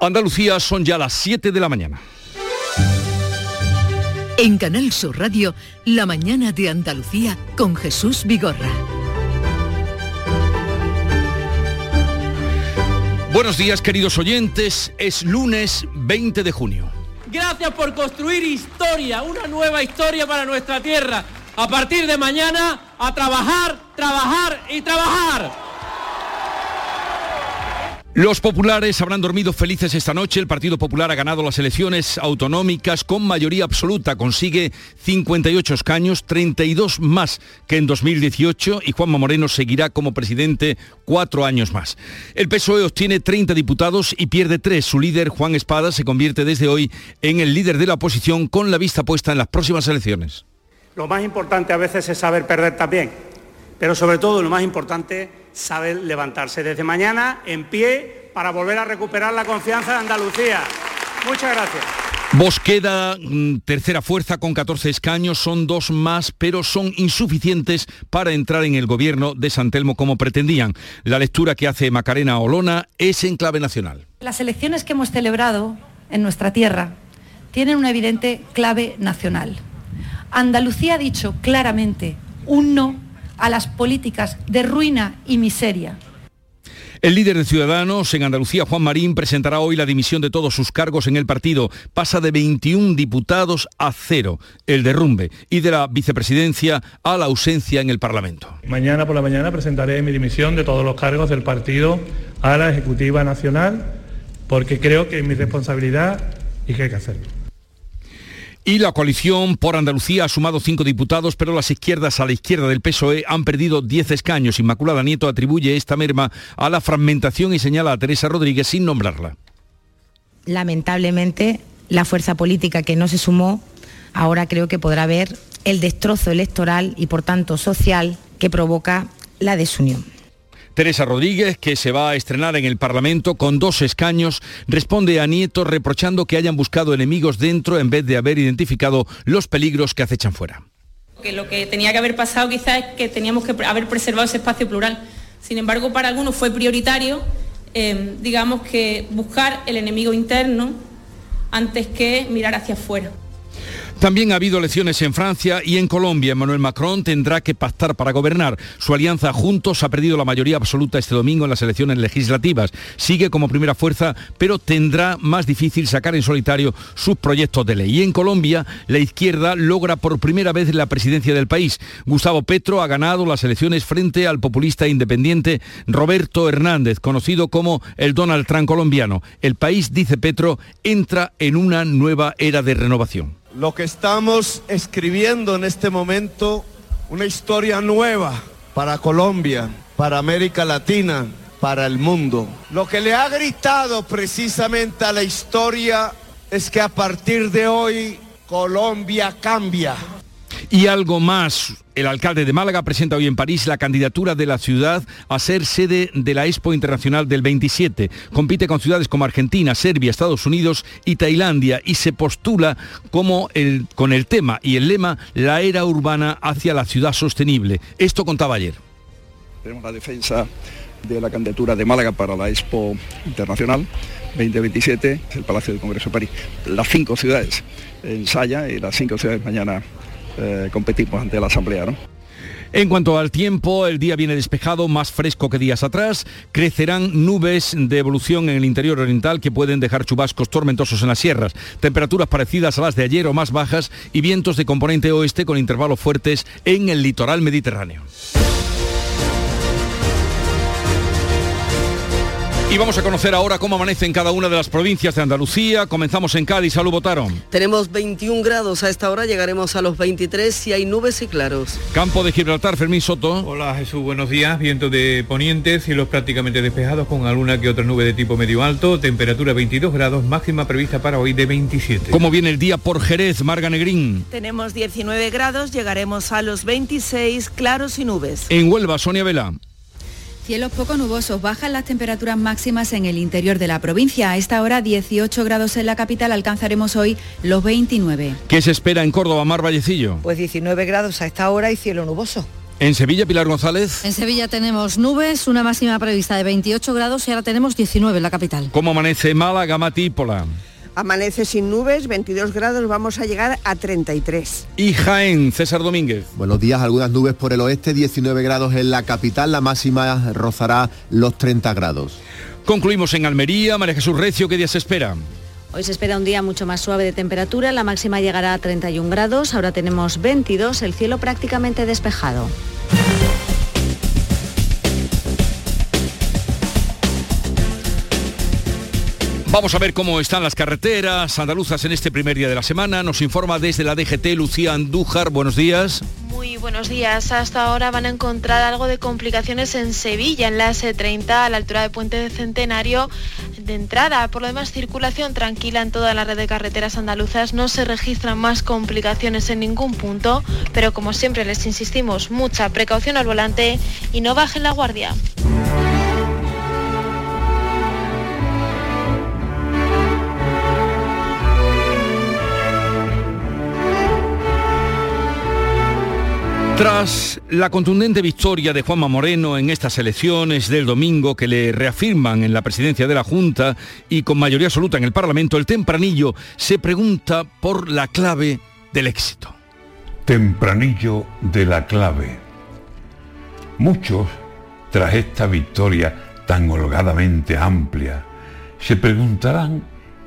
Andalucía son ya las 7 de la mañana. En Canal Sur Radio, La mañana de Andalucía con Jesús Vigorra. Buenos días queridos oyentes, es lunes 20 de junio. Gracias por construir historia, una nueva historia para nuestra tierra. A partir de mañana, a trabajar, trabajar y trabajar. Los populares habrán dormido felices esta noche. El Partido Popular ha ganado las elecciones autonómicas con mayoría absoluta. Consigue 58 escaños, 32 más que en 2018 y Juanma Moreno seguirá como presidente cuatro años más. El PSOE obtiene 30 diputados y pierde tres. Su líder, Juan Espada, se convierte desde hoy en el líder de la oposición con la vista puesta en las próximas elecciones. Lo más importante a veces es saber perder también, pero sobre todo lo más importante sabe levantarse desde mañana en pie para volver a recuperar la confianza de Andalucía. Muchas gracias. Vos queda mm, tercera fuerza con 14 escaños, son dos más, pero son insuficientes para entrar en el gobierno de San Telmo como pretendían. La lectura que hace Macarena Olona es en clave nacional. Las elecciones que hemos celebrado en nuestra tierra tienen una evidente clave nacional. Andalucía ha dicho claramente un no a las políticas de ruina y miseria. El líder de Ciudadanos en Andalucía, Juan Marín, presentará hoy la dimisión de todos sus cargos en el partido. Pasa de 21 diputados a cero, el derrumbe, y de la vicepresidencia a la ausencia en el Parlamento. Mañana por la mañana presentaré mi dimisión de todos los cargos del partido a la Ejecutiva Nacional, porque creo que es mi responsabilidad y que hay que hacerlo. Y la coalición por Andalucía ha sumado cinco diputados, pero las izquierdas a la izquierda del PSOE han perdido diez escaños. Inmaculada Nieto atribuye esta merma a la fragmentación y señala a Teresa Rodríguez sin nombrarla. Lamentablemente, la fuerza política que no se sumó ahora creo que podrá ver el destrozo electoral y por tanto social que provoca la desunión. Teresa Rodríguez, que se va a estrenar en el Parlamento con dos escaños, responde a Nieto reprochando que hayan buscado enemigos dentro en vez de haber identificado los peligros que acechan fuera. Lo que tenía que haber pasado quizás es que teníamos que haber preservado ese espacio plural. Sin embargo, para algunos fue prioritario, eh, digamos que buscar el enemigo interno antes que mirar hacia afuera. También ha habido elecciones en Francia y en Colombia. Emmanuel Macron tendrá que pactar para gobernar. Su alianza Juntos ha perdido la mayoría absoluta este domingo en las elecciones legislativas. Sigue como primera fuerza, pero tendrá más difícil sacar en solitario sus proyectos de ley. Y en Colombia, la izquierda logra por primera vez la presidencia del país. Gustavo Petro ha ganado las elecciones frente al populista independiente Roberto Hernández, conocido como el Donald Trump colombiano. El país, dice Petro, entra en una nueva era de renovación. Lo que estamos escribiendo en este momento, una historia nueva para Colombia, para América Latina, para el mundo. Lo que le ha gritado precisamente a la historia es que a partir de hoy Colombia cambia. Y algo más, el alcalde de Málaga presenta hoy en París la candidatura de la ciudad a ser sede de la Expo Internacional del 27. Compite con ciudades como Argentina, Serbia, Estados Unidos y Tailandia y se postula como con el tema y el lema La era urbana hacia la ciudad sostenible. Esto contaba ayer. Tenemos la defensa de la candidatura de Málaga para la Expo Internacional 2027, el Palacio del Congreso de París. Las cinco ciudades ensaya y las cinco ciudades mañana eh, competimos ante la Asamblea. ¿no? En cuanto al tiempo, el día viene despejado, más fresco que días atrás. Crecerán nubes de evolución en el interior oriental que pueden dejar chubascos tormentosos en las sierras. Temperaturas parecidas a las de ayer o más bajas y vientos de componente oeste con intervalos fuertes en el litoral mediterráneo. Y vamos a conocer ahora cómo amanece en cada una de las provincias de Andalucía. Comenzamos en Cádiz. Salud, votaron. Tenemos 21 grados a esta hora, llegaremos a los 23 si hay nubes y claros. Campo de Gibraltar, Fermín Soto. Hola Jesús, buenos días. Viento de poniente, cielos prácticamente despejados con alguna que otra nube de tipo medio alto. Temperatura 22 grados, máxima prevista para hoy de 27. ¿Cómo viene el día por Jerez, Marga Negrín? Tenemos 19 grados, llegaremos a los 26 claros y nubes. En Huelva, Sonia Vela. Cielos poco nubosos, bajan las temperaturas máximas en el interior de la provincia. A esta hora 18 grados en la capital, alcanzaremos hoy los 29. ¿Qué se espera en Córdoba, Mar Vallecillo? Pues 19 grados a esta hora y cielo nuboso. En Sevilla, Pilar González. En Sevilla tenemos nubes, una máxima prevista de 28 grados y ahora tenemos 19 en la capital. ¿Cómo amanece Málaga, Matípola? Amanece sin nubes, 22 grados, vamos a llegar a 33. Y Jaén, César Domínguez. Buenos días, algunas nubes por el oeste, 19 grados en la capital, la máxima rozará los 30 grados. Concluimos en Almería, María Jesús Recio, ¿qué día se espera? Hoy se espera un día mucho más suave de temperatura, la máxima llegará a 31 grados, ahora tenemos 22, el cielo prácticamente despejado. Vamos a ver cómo están las carreteras andaluzas en este primer día de la semana. Nos informa desde la DGT Lucía Andújar. Buenos días. Muy buenos días. Hasta ahora van a encontrar algo de complicaciones en Sevilla, en la S30, a la altura de Puente de Centenario de entrada. Por lo demás, circulación tranquila en toda la red de carreteras andaluzas. No se registran más complicaciones en ningún punto, pero como siempre les insistimos, mucha precaución al volante y no bajen la guardia. Tras la contundente victoria de Juanma Moreno en estas elecciones del domingo que le reafirman en la presidencia de la Junta y con mayoría absoluta en el Parlamento, el tempranillo se pregunta por la clave del éxito. Tempranillo de la clave. Muchos, tras esta victoria tan holgadamente amplia, se preguntarán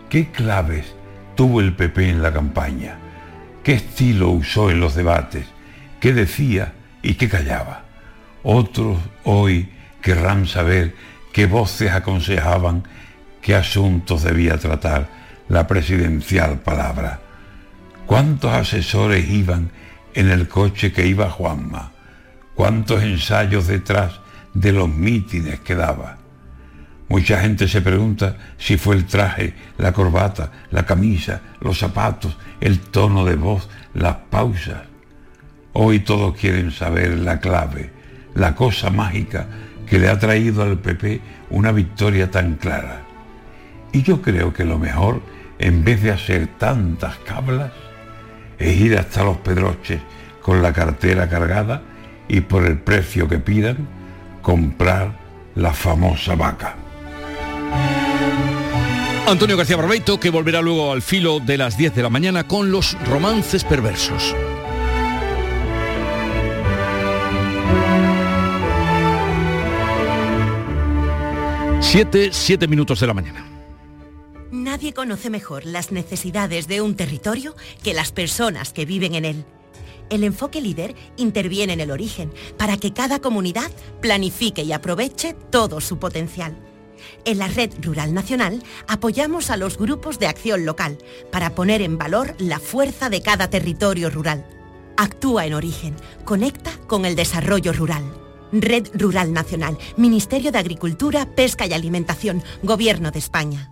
qué claves tuvo el PP en la campaña, qué estilo usó en los debates, qué decía y qué callaba. Otros hoy querrán saber qué voces aconsejaban qué asuntos debía tratar la presidencial palabra. ¿Cuántos asesores iban en el coche que iba Juanma? ¿Cuántos ensayos detrás de los mítines que daba? Mucha gente se pregunta si fue el traje, la corbata, la camisa, los zapatos, el tono de voz, las pausas. Hoy todos quieren saber la clave, la cosa mágica que le ha traído al PP una victoria tan clara. Y yo creo que lo mejor, en vez de hacer tantas cablas, es ir hasta los pedroches con la cartera cargada y por el precio que pidan, comprar la famosa vaca. Antonio García Barbeito, que volverá luego al filo de las 10 de la mañana con los romances perversos. Siete, siete minutos de la mañana. Nadie conoce mejor las necesidades de un territorio que las personas que viven en él. El enfoque líder interviene en el origen para que cada comunidad planifique y aproveche todo su potencial. En la Red Rural Nacional apoyamos a los grupos de acción local para poner en valor la fuerza de cada territorio rural. Actúa en origen, conecta con el desarrollo rural. Red Rural Nacional, Ministerio de Agricultura, Pesca y Alimentación, Gobierno de España.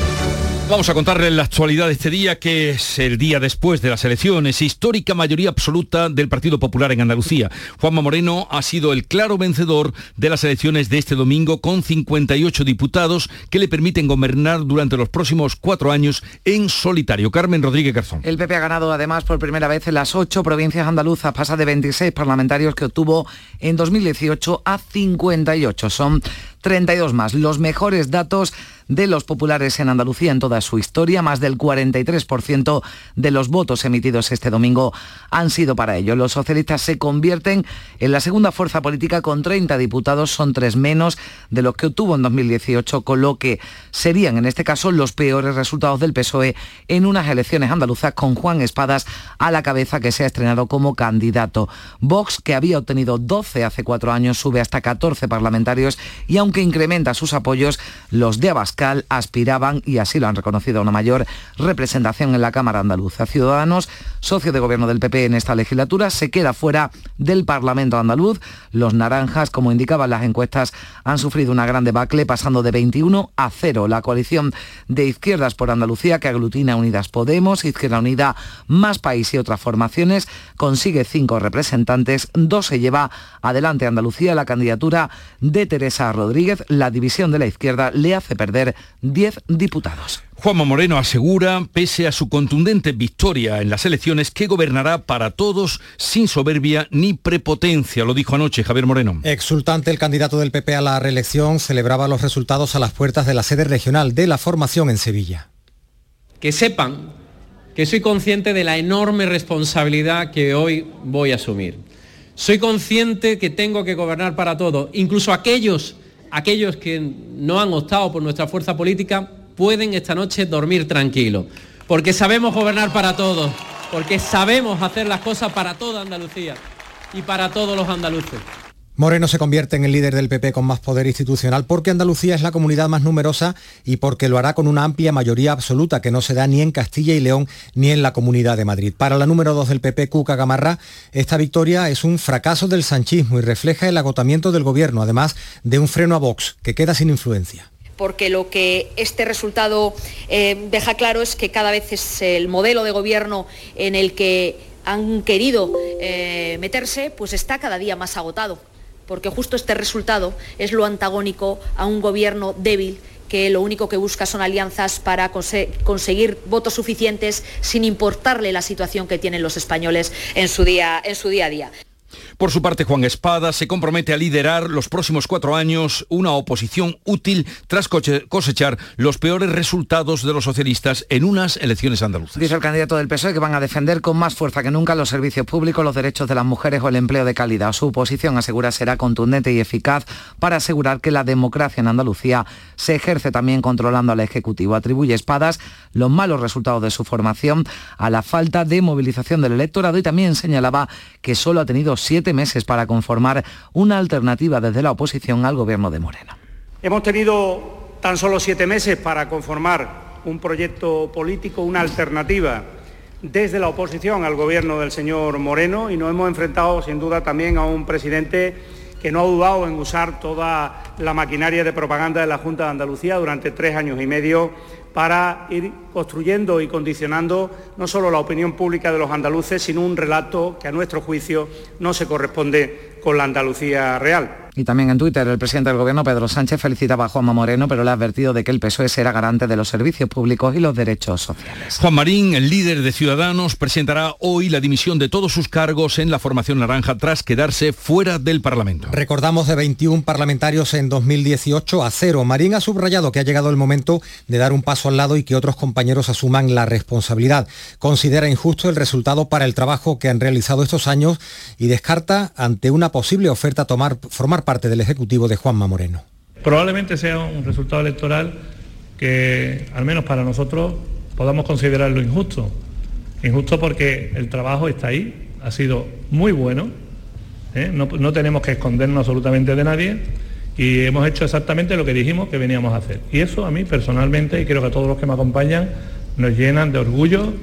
Vamos a contarles la actualidad de este día, que es el día después de las elecciones, histórica mayoría absoluta del Partido Popular en Andalucía. Juanma Moreno ha sido el claro vencedor de las elecciones de este domingo con 58 diputados que le permiten gobernar durante los próximos cuatro años en solitario. Carmen Rodríguez Garzón. El PP ha ganado además por primera vez en las ocho provincias andaluzas, pasa de 26 parlamentarios que obtuvo en 2018 a 58. Son 32 más. Los mejores datos de los populares en Andalucía en toda su historia. Más del 43% de los votos emitidos este domingo han sido para ello. Los socialistas se convierten en la segunda fuerza política con 30 diputados, son tres menos de los que obtuvo en 2018, con lo que serían en este caso los peores resultados del PSOE en unas elecciones andaluzas con Juan Espadas a la cabeza que se ha estrenado como candidato. Vox, que había obtenido 12 hace cuatro años, sube hasta 14 parlamentarios y aunque incrementa sus apoyos, Los de Abascal aspiraban, y así lo han reconocido, a una mayor representación en la Cámara Andaluza. Ciudadanos, socio de gobierno del PP en esta legislatura, se queda fuera del Parlamento andaluz. Los naranjas, como indicaban las encuestas, han sufrido una gran debacle, pasando de 21 a 0. La coalición de izquierdas por Andalucía, que aglutina Unidas Podemos, Izquierda Unida, Más País y otras formaciones, consigue cinco representantes, dos se lleva adelante Andalucía la candidatura de Teresa Rodríguez. La división de la izquierda le hace perder 10 diputados. Juanma Moreno asegura, pese a su contundente victoria en las elecciones, que gobernará para todos sin soberbia ni prepotencia, lo dijo anoche Javier Moreno. Exultante, el candidato del PP a la reelección celebraba los resultados a las puertas de la sede regional de la formación en Sevilla. Que sepan que soy consciente de la enorme responsabilidad que hoy voy a asumir. Soy consciente que tengo que gobernar para todos, incluso aquellos, aquellos que no han optado por nuestra fuerza política pueden esta noche dormir tranquilos, porque sabemos gobernar para todos, porque sabemos hacer las cosas para toda Andalucía y para todos los andaluces. Moreno se convierte en el líder del PP con más poder institucional porque Andalucía es la comunidad más numerosa y porque lo hará con una amplia mayoría absoluta que no se da ni en Castilla y León ni en la Comunidad de Madrid. Para la número 2 del PP, Cuca Gamarra, esta victoria es un fracaso del sanchismo y refleja el agotamiento del gobierno, además de un freno a Vox que queda sin influencia porque lo que este resultado eh, deja claro es que cada vez es el modelo de gobierno en el que han querido eh, meterse, pues está cada día más agotado, porque justo este resultado es lo antagónico a un gobierno débil que lo único que busca son alianzas para conseguir votos suficientes sin importarle la situación que tienen los españoles en su día, a día. Por su parte, Juan Espada se compromete a liderar los próximos cuatro años una oposición útil tras cosechar los peores resultados de los socialistas en unas elecciones andaluzas. Dice el candidato del PSOE que van a defender con más fuerza que nunca los servicios públicos, los derechos de las mujeres o el empleo de calidad. Su oposición asegura será contundente y eficaz para asegurar que la democracia en Andalucía se ejerce también controlando al Ejecutivo. Atribuye Espadas los malos resultados de su formación a la falta de movilización del electorado y también señalaba que solo ha tenido siete meses para conformar una alternativa desde la oposición al gobierno de Moreno. Hemos tenido tan solo siete meses para conformar un proyecto político, una alternativa desde la oposición al gobierno del señor Moreno y nos hemos enfrentado sin duda también a un presidente que no ha dudado en usar toda la maquinaria de propaganda de la Junta de Andalucía durante tres años y medio para ir construyendo y condicionando no solo la opinión pública de los andaluces, sino un relato que a nuestro juicio no se corresponde con la Andalucía real. Y también en Twitter el presidente del Gobierno, Pedro Sánchez, felicitaba a Juanma Moreno, pero le ha advertido de que el PSOE será garante de los servicios públicos y los derechos sociales. Juan Marín, el líder de Ciudadanos, presentará hoy la dimisión de todos sus cargos en la formación naranja tras quedarse fuera del Parlamento. Recordamos de 21 parlamentarios en 2018 a cero. Marín ha subrayado que ha llegado el momento de dar un paso al lado y que otros compañeros asuman la responsabilidad. Considera injusto el resultado para el trabajo que han realizado estos años y descarta ante una posible oferta tomar, formar parte del Ejecutivo de Juanma Moreno. Probablemente sea un resultado electoral que, al menos para nosotros, podamos considerarlo injusto. Injusto porque el trabajo está ahí, ha sido muy bueno, ¿eh? no, no tenemos que escondernos absolutamente de nadie y hemos hecho exactamente lo que dijimos que veníamos a hacer. Y eso a mí personalmente, y creo que a todos los que me acompañan, nos llenan de orgullo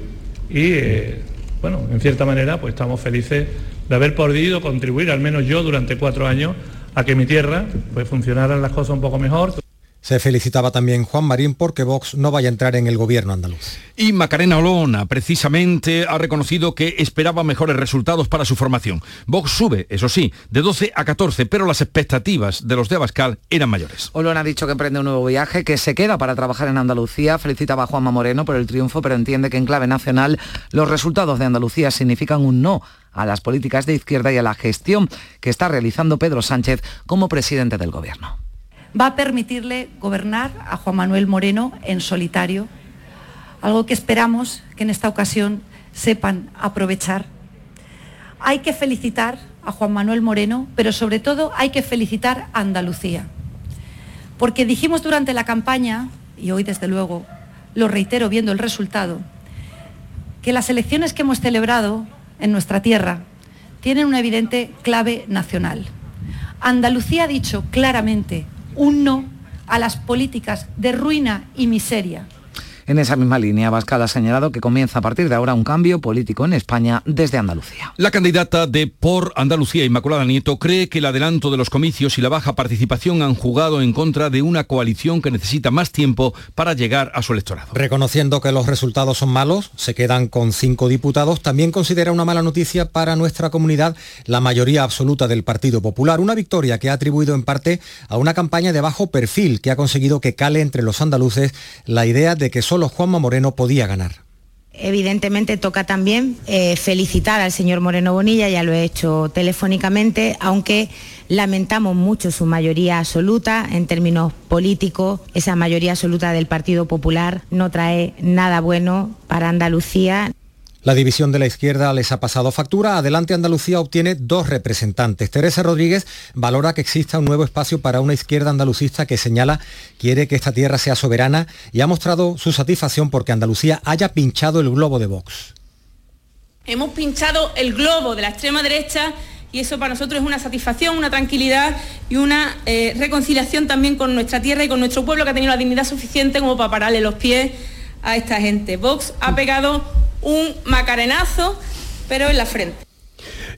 y, eh, bueno, en cierta manera, pues estamos felices de haber podido contribuir, al menos yo, durante cuatro años, a que mi tierra pues funcionaran las cosas un poco mejor. Se felicitaba también Juan Marín porque Vox no vaya a entrar en el gobierno andaluz. Y Macarena Olona, precisamente, ha reconocido que esperaba mejores resultados para su formación. Vox sube, eso sí, de 12 a 14, pero las expectativas de los de Abascal eran mayores. Olona ha dicho que emprende un nuevo viaje, que se queda para trabajar en Andalucía. Felicitaba a Juanma Moreno por el triunfo, pero entiende que en clave nacional los resultados de Andalucía significan un no a las políticas de izquierda y a la gestión que está realizando Pedro Sánchez como presidente del gobierno. Va a permitirle gobernar a Juan Manuel Moreno en solitario, algo que esperamos que en esta ocasión sepan aprovechar. Hay que felicitar a Juan Manuel Moreno, pero sobre todo hay que felicitar a Andalucía, porque dijimos durante la campaña, y hoy desde luego lo reitero viendo el resultado, que las elecciones que hemos celebrado en nuestra tierra tienen una evidente clave nacional. Andalucía ha dicho claramente un no a las políticas de ruina y miseria en esa misma línea, Bascal ha señalado que comienza a partir de ahora un cambio político en España desde Andalucía. La candidata de Por Andalucía, Inmaculada Nieto, cree que el adelanto de los comicios y la baja participación han jugado en contra de una coalición que necesita más tiempo para llegar a su electorado. Reconociendo que los resultados son malos, se quedan con cinco diputados, también considera una mala noticia para nuestra comunidad la mayoría absoluta del Partido Popular, una victoria que ha atribuido en parte a una campaña de bajo perfil que ha conseguido que cale entre los andaluces la idea de que solo Juanma Moreno podía ganar. Evidentemente toca también eh, felicitar al señor Moreno Bonilla, ya lo he hecho telefónicamente, aunque lamentamos mucho su mayoría absoluta en términos políticos. Esa mayoría absoluta del Partido Popular no trae nada bueno para Andalucía. La división de la izquierda les ha pasado factura. Adelante Andalucía obtiene dos representantes. Teresa Rodríguez valora que exista un nuevo espacio para una izquierda andalucista que señala quiere que esta tierra sea soberana y ha mostrado su satisfacción porque Andalucía haya pinchado el globo de Vox. Hemos pinchado el globo de la extrema derecha y eso para nosotros es una satisfacción, una tranquilidad y una eh, reconciliación también con nuestra tierra y con nuestro pueblo que ha tenido la dignidad suficiente como para pararle los pies a esta gente. Vox ha pegado un macarenazo, pero en la frente.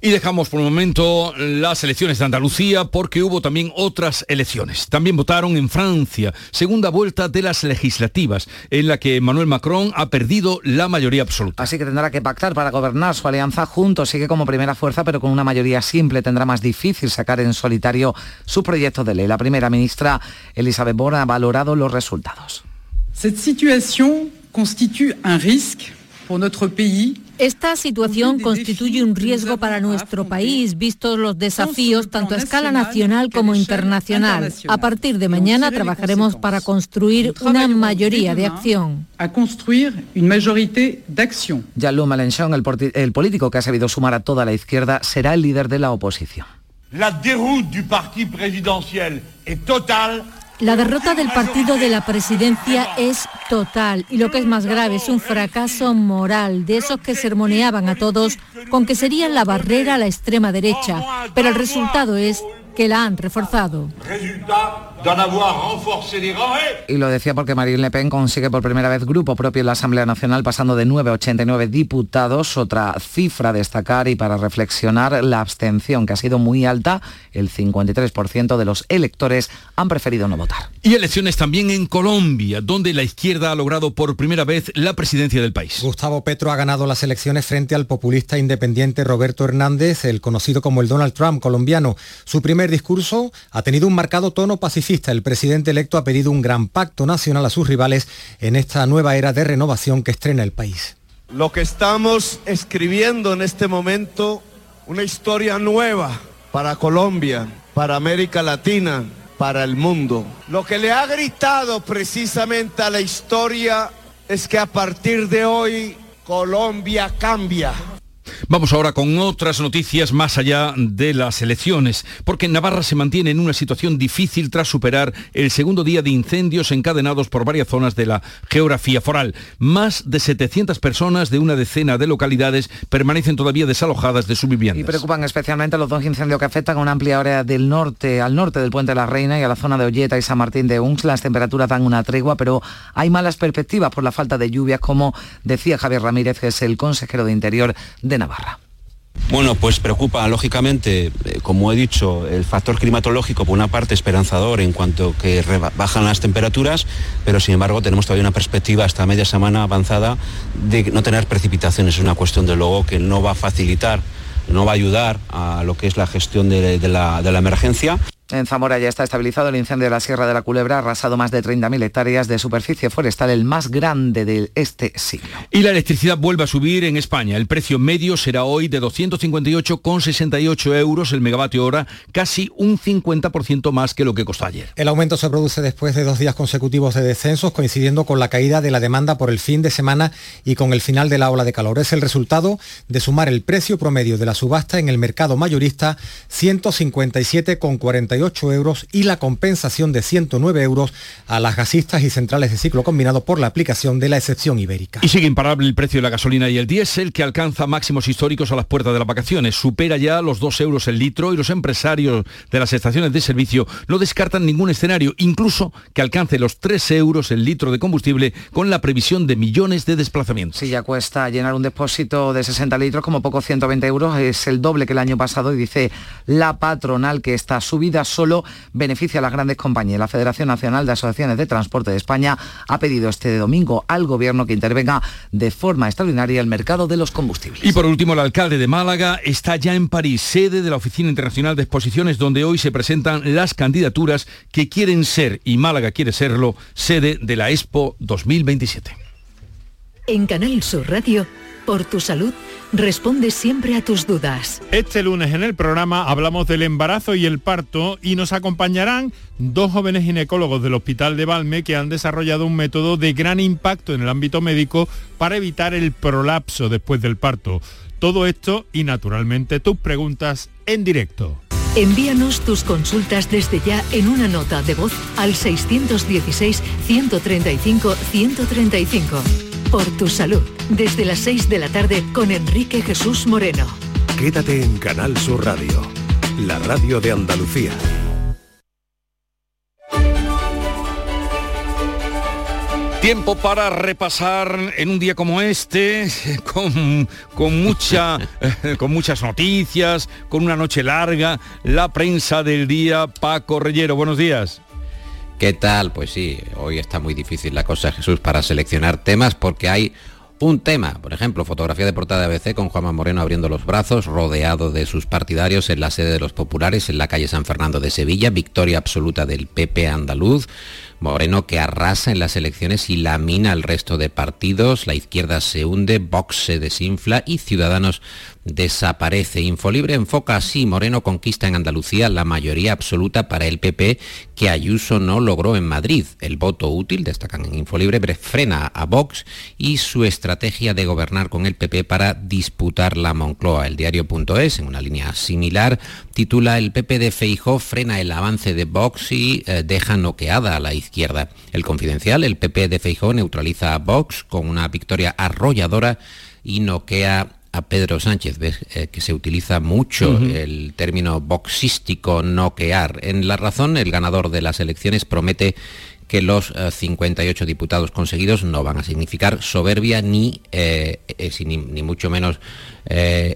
Y dejamos por un momento las elecciones de Andalucía porque hubo también otras elecciones. También votaron en Francia, segunda vuelta de las legislativas, en la que Emmanuel Macron ha perdido la mayoría absoluta. Así que tendrá que pactar para gobernar su alianza juntos. Sigue como primera fuerza, pero con una mayoría simple tendrá más difícil sacar en solitario su proyecto de ley. La primera ministra Elisabeth Borne ha valorado los resultados. Cette situation constitue un risque esta situación constituye un riesgo para nuestro país, vistos los desafíos tanto a escala nacional como internacional. A partir de mañana trabajaremos para construir una mayoría de acción. Jean-Luc Mélenchon, el, el político que ha sabido sumar a toda la izquierda, será el líder de la oposición. La déroute du parti présidentiel est totale la derrota del partido de la presidencia es total y lo que es más grave es un fracaso moral de esos que sermoneaban a todos con que serían la barrera a la extrema derecha, pero el resultado es que la han reforzado. Y lo decía porque Marine Le Pen consigue por primera vez grupo propio en la Asamblea Nacional, pasando de 9 a 89 diputados, otra cifra a destacar y para reflexionar la abstención, que ha sido muy alta, el 53% de los electores han preferido no votar. Y elecciones también en Colombia, donde la izquierda ha logrado por primera vez la presidencia del país. Gustavo Petro ha ganado las elecciones frente al populista independiente Roberto Hernández, el conocido como el Donald Trump colombiano. Su primer discurso ha tenido un marcado tono pacifista. El presidente electo ha pedido un gran pacto nacional a sus rivales en esta nueva era de renovación que estrena el país. Lo que estamos escribiendo en este momento, una historia nueva para Colombia, para América Latina, para el mundo. Lo que le ha gritado precisamente a la historia es que a partir de hoy Colombia cambia. Vamos ahora con otras noticias más allá de las elecciones, porque Navarra se mantiene en una situación difícil tras superar el segundo día de incendios encadenados por varias zonas de la geografía foral. Más de 700 personas de una decena de localidades permanecen todavía desalojadas de su vivienda. Y preocupan especialmente los dos incendios que afectan a una amplia área del norte, al norte del Puente de la Reina y a la zona de Olleta y San Martín de Uns. Las temperaturas dan una tregua, pero hay malas perspectivas por la falta de lluvias, como decía Javier Ramírez, que es el consejero de Interior de Bueno, pues preocupa, lógicamente, eh, como he dicho, el factor climatológico, por una parte esperanzador en cuanto que bajan las temperaturas, pero sin embargo tenemos todavía una perspectiva hasta media semana avanzada de no tener precipitaciones. Es una cuestión de luego que no va a facilitar, no va a ayudar a lo que es la gestión de la emergencia. En Zamora ya está estabilizado el incendio de la Sierra de la Culebra, arrasado más de 30.000 hectáreas de superficie forestal, el más grande de este siglo. Y la electricidad vuelve a subir en España. El precio medio será hoy de 258,68 euros el megavatio hora, casi un 50% más que lo que costó ayer. El aumento se produce después de dos días consecutivos de descensos, coincidiendo con la caída de la demanda por el fin de semana y con el final de la ola de calor. Es el resultado de sumar el precio promedio de la subasta en el mercado mayorista 157,48 98 euros y la compensación de 109 euros a las gasistas y centrales de ciclo combinado por la aplicación de la excepción ibérica. Y sigue imparable el precio de la gasolina y el diésel que alcanza máximos históricos a las puertas de las vacaciones. Supera ya los 2 euros el litro y los empresarios de las estaciones de servicio no descartan ningún escenario, incluso que alcance los 3 euros el litro de combustible con la previsión de millones de desplazamientos. Si ya cuesta llenar un depósito de 60 litros, como poco 120 euros, es el doble que el año pasado y dice la patronal que esta subida solo beneficia a las grandes compañías. La Federación Nacional de Asociaciones de Transporte de España ha pedido este domingo al gobierno que intervenga de forma extraordinaria el mercado de los combustibles. Y por último, el alcalde de Málaga está ya en París, sede de la Oficina Internacional de Exposiciones, donde hoy se presentan las candidaturas que quieren ser, y Málaga quiere serlo, sede de la Expo 2027. En Canal Sur Radio, por tu salud, responde siempre a tus dudas. Este lunes en el programa hablamos del embarazo y el parto y nos acompañarán dos jóvenes ginecólogos del Hospital de Valme que han desarrollado un método de gran impacto en el ámbito médico para evitar el prolapso después del parto. Todo esto y naturalmente tus preguntas en directo. Envíanos tus consultas desde ya en una nota de voz al 616-135-135. Por tu salud, desde las 6 de la tarde con Enrique Jesús Moreno. Quédate en Canal Sur Radio, la radio de Andalucía. Tiempo para repasar en un día como este, con, con, mucha, con muchas noticias, con una noche larga, la prensa del día. Paco Reyero, buenos días. ¿Qué tal? Pues sí, hoy está muy difícil la cosa, Jesús, para seleccionar temas porque hay un tema, por ejemplo, fotografía de portada de ABC con Juanma Moreno abriendo los brazos, rodeado de sus partidarios en la sede de los populares en la calle San Fernando de Sevilla, victoria absoluta del PP andaluz, Moreno que arrasa en las elecciones y lamina al resto de partidos, la izquierda se hunde, Vox se desinfla y Ciudadanos desaparece. Infolibre enfoca así, Moreno conquista en Andalucía la mayoría absoluta para el PP que Ayuso no logró en Madrid. El voto útil, destacan en Infolibre, frena a Vox y su estrategia de gobernar con el PP para disputar la Moncloa. El diario.es, en una línea similar, titula El PP de Feijó frena el avance de Vox y eh, deja noqueada a la izquierda. El confidencial, el PP de Feijó neutraliza a Vox con una victoria arrolladora y noquea a Pedro Sánchez, ves eh, que se utiliza mucho el término boxístico noquear. En La Razón, el ganador de las elecciones promete que los 58 eh, diputados conseguidos no van a significar soberbia ni, eh, ni, ni, mucho menos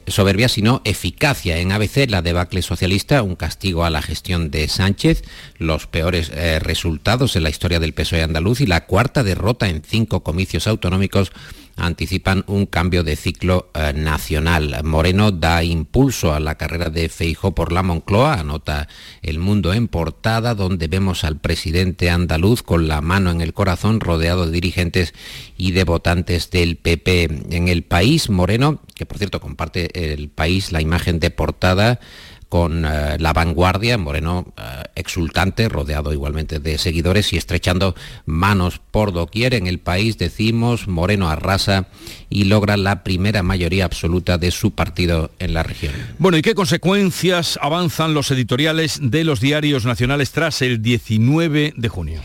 soberbia, sino eficacia. En ABC, la debacle socialista, un castigo a la gestión de Sánchez, los peores resultados en la historia del PSOE andaluz y la cuarta derrota en cinco comicios autonómicos anticipan un cambio de ciclo eh, nacional. Moreno da impulso a la carrera de Feijo por la Moncloa, anota El Mundo en portada, donde vemos al presidente andaluz con la mano en el corazón, rodeado de dirigentes y de votantes del PP. En el país, Moreno, que por cierto comparte el país la imagen de portada, con eh, la vanguardia, Moreno eh, exultante, rodeado igualmente de seguidores y estrechando manos por doquier. En el país decimos, Moreno arrasa y logra la primera mayoría absoluta de su partido en la región. Bueno, ¿y qué consecuencias avanzan los editoriales de los diarios nacionales tras el 19 de junio?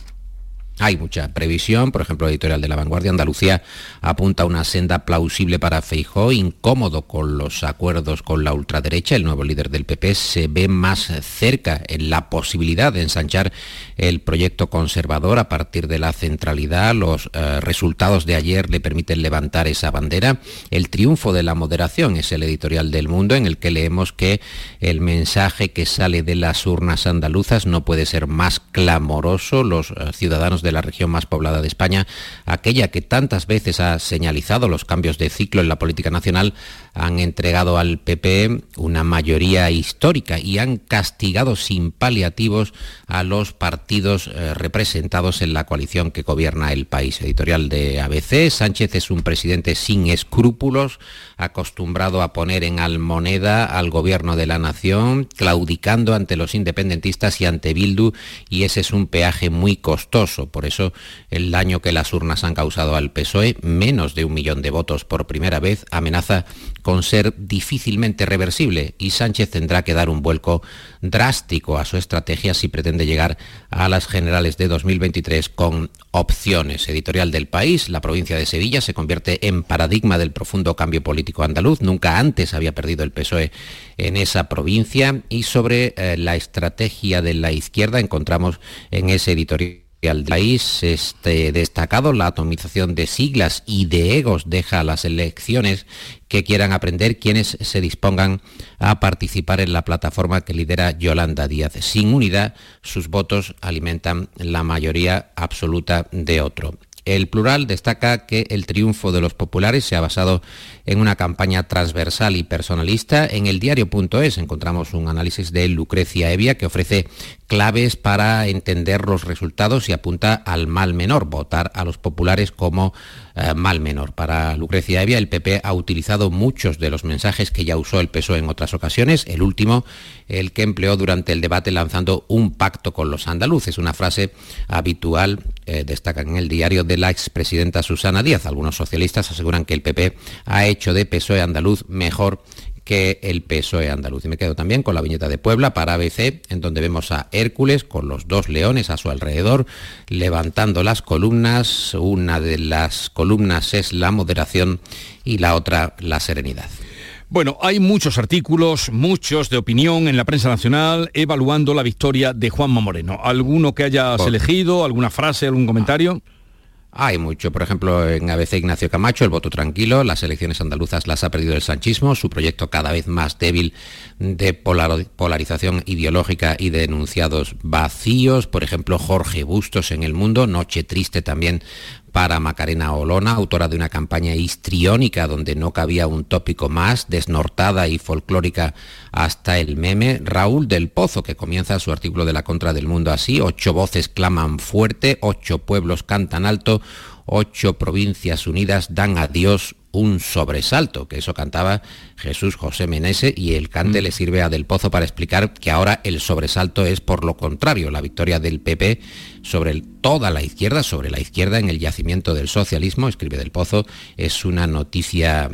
Hay mucha previsión, por ejemplo, el editorial de La Vanguardia Andalucía apunta a una senda plausible para Feijó, incómodo con los acuerdos con la ultraderecha. El nuevo líder del PP se ve más cerca en la posibilidad de ensanchar el proyecto conservador a partir de la centralidad. Los eh, resultados de ayer le permiten levantar esa bandera. El triunfo de la moderación es el editorial del Mundo en el que leemos que el mensaje que sale de las urnas andaluzas no puede ser más clamoroso. Los eh, ciudadanos de la región más poblada de España, aquella que tantas veces ha señalizado los cambios de ciclo en la política nacional, han entregado al PP una mayoría histórica y han castigado sin paliativos a los partidos eh, representados en la coalición que gobierna el país. Editorial de ABC, Sánchez es un presidente sin escrúpulos, acostumbrado a poner en almoneda al gobierno de la nación, claudicando ante los independentistas y ante Bildu, y ese es un peaje muy costoso Por eso el daño que las urnas han causado al PSOE, menos de un millón de votos por primera vez, amenaza con ser difícilmente reversible y Sánchez tendrá que dar un vuelco drástico a su estrategia si pretende llegar a las generales de 2023 con opciones. Editorial del país, la provincia de Sevilla se convierte en paradigma del profundo cambio político andaluz. Nunca antes había perdido el PSOE en esa provincia y sobre eh, la estrategia de la izquierda encontramos en ese editorial al país este destacado la atomización de siglas y de egos deja las elecciones que quieran aprender quienes se dispongan a participar en la plataforma que lidera Yolanda Díaz. Sin unidad, sus votos alimentan la mayoría absoluta de otro. El plural destaca que el triunfo de los populares se ha basado en una campaña transversal y personalista. En el diario.es encontramos un análisis de Lucrecia Evia que ofrece claves para entender los resultados y apunta al mal menor, votar a los populares como eh, mal menor. Para Lucrecia Evia, el PP ha utilizado muchos de los mensajes que ya usó el PSOE en otras ocasiones, el último, el que empleó durante el debate lanzando un pacto con los andaluces, una frase habitual, eh, destaca en el diario de la expresidenta Susana Díaz. Algunos socialistas aseguran que el PP ha hecho de PSOE andaluz mejor que el PSOE andaluz. Y me quedo también con la viñeta de Puebla para ABC, en donde vemos a Hércules con los dos leones a su alrededor, levantando las columnas. Una de las columnas es la moderación y la otra la serenidad. Bueno, hay muchos artículos, muchos de opinión en la prensa nacional evaluando la victoria de Juanma Moreno. ¿Alguno que hayas elegido? ¿Alguna frase? ¿Algún comentario? Hay mucho, por ejemplo, en ABC Ignacio Camacho, el voto tranquilo, las elecciones andaluzas las ha perdido el sanchismo, su proyecto cada vez más débil de polarización ideológica y de enunciados vacíos, por ejemplo, Jorge Bustos en El Mundo, Noche Triste también para Macarena Olona, autora de una campaña histriónica donde no cabía un tópico más, desnortada y folclórica hasta el meme, Raúl del Pozo, que comienza su artículo de la contra del mundo así, ocho voces claman fuerte, ocho pueblos cantan alto, ocho provincias unidas dan a Dios un sobresalto, que eso cantaba Jesús José Menese y el cante mm. le sirve a Del Pozo para explicar que ahora el sobresalto es por lo contrario, la victoria del PP sobre toda la izquierda, sobre la izquierda en el yacimiento del socialismo, escribe Del Pozo, es una noticia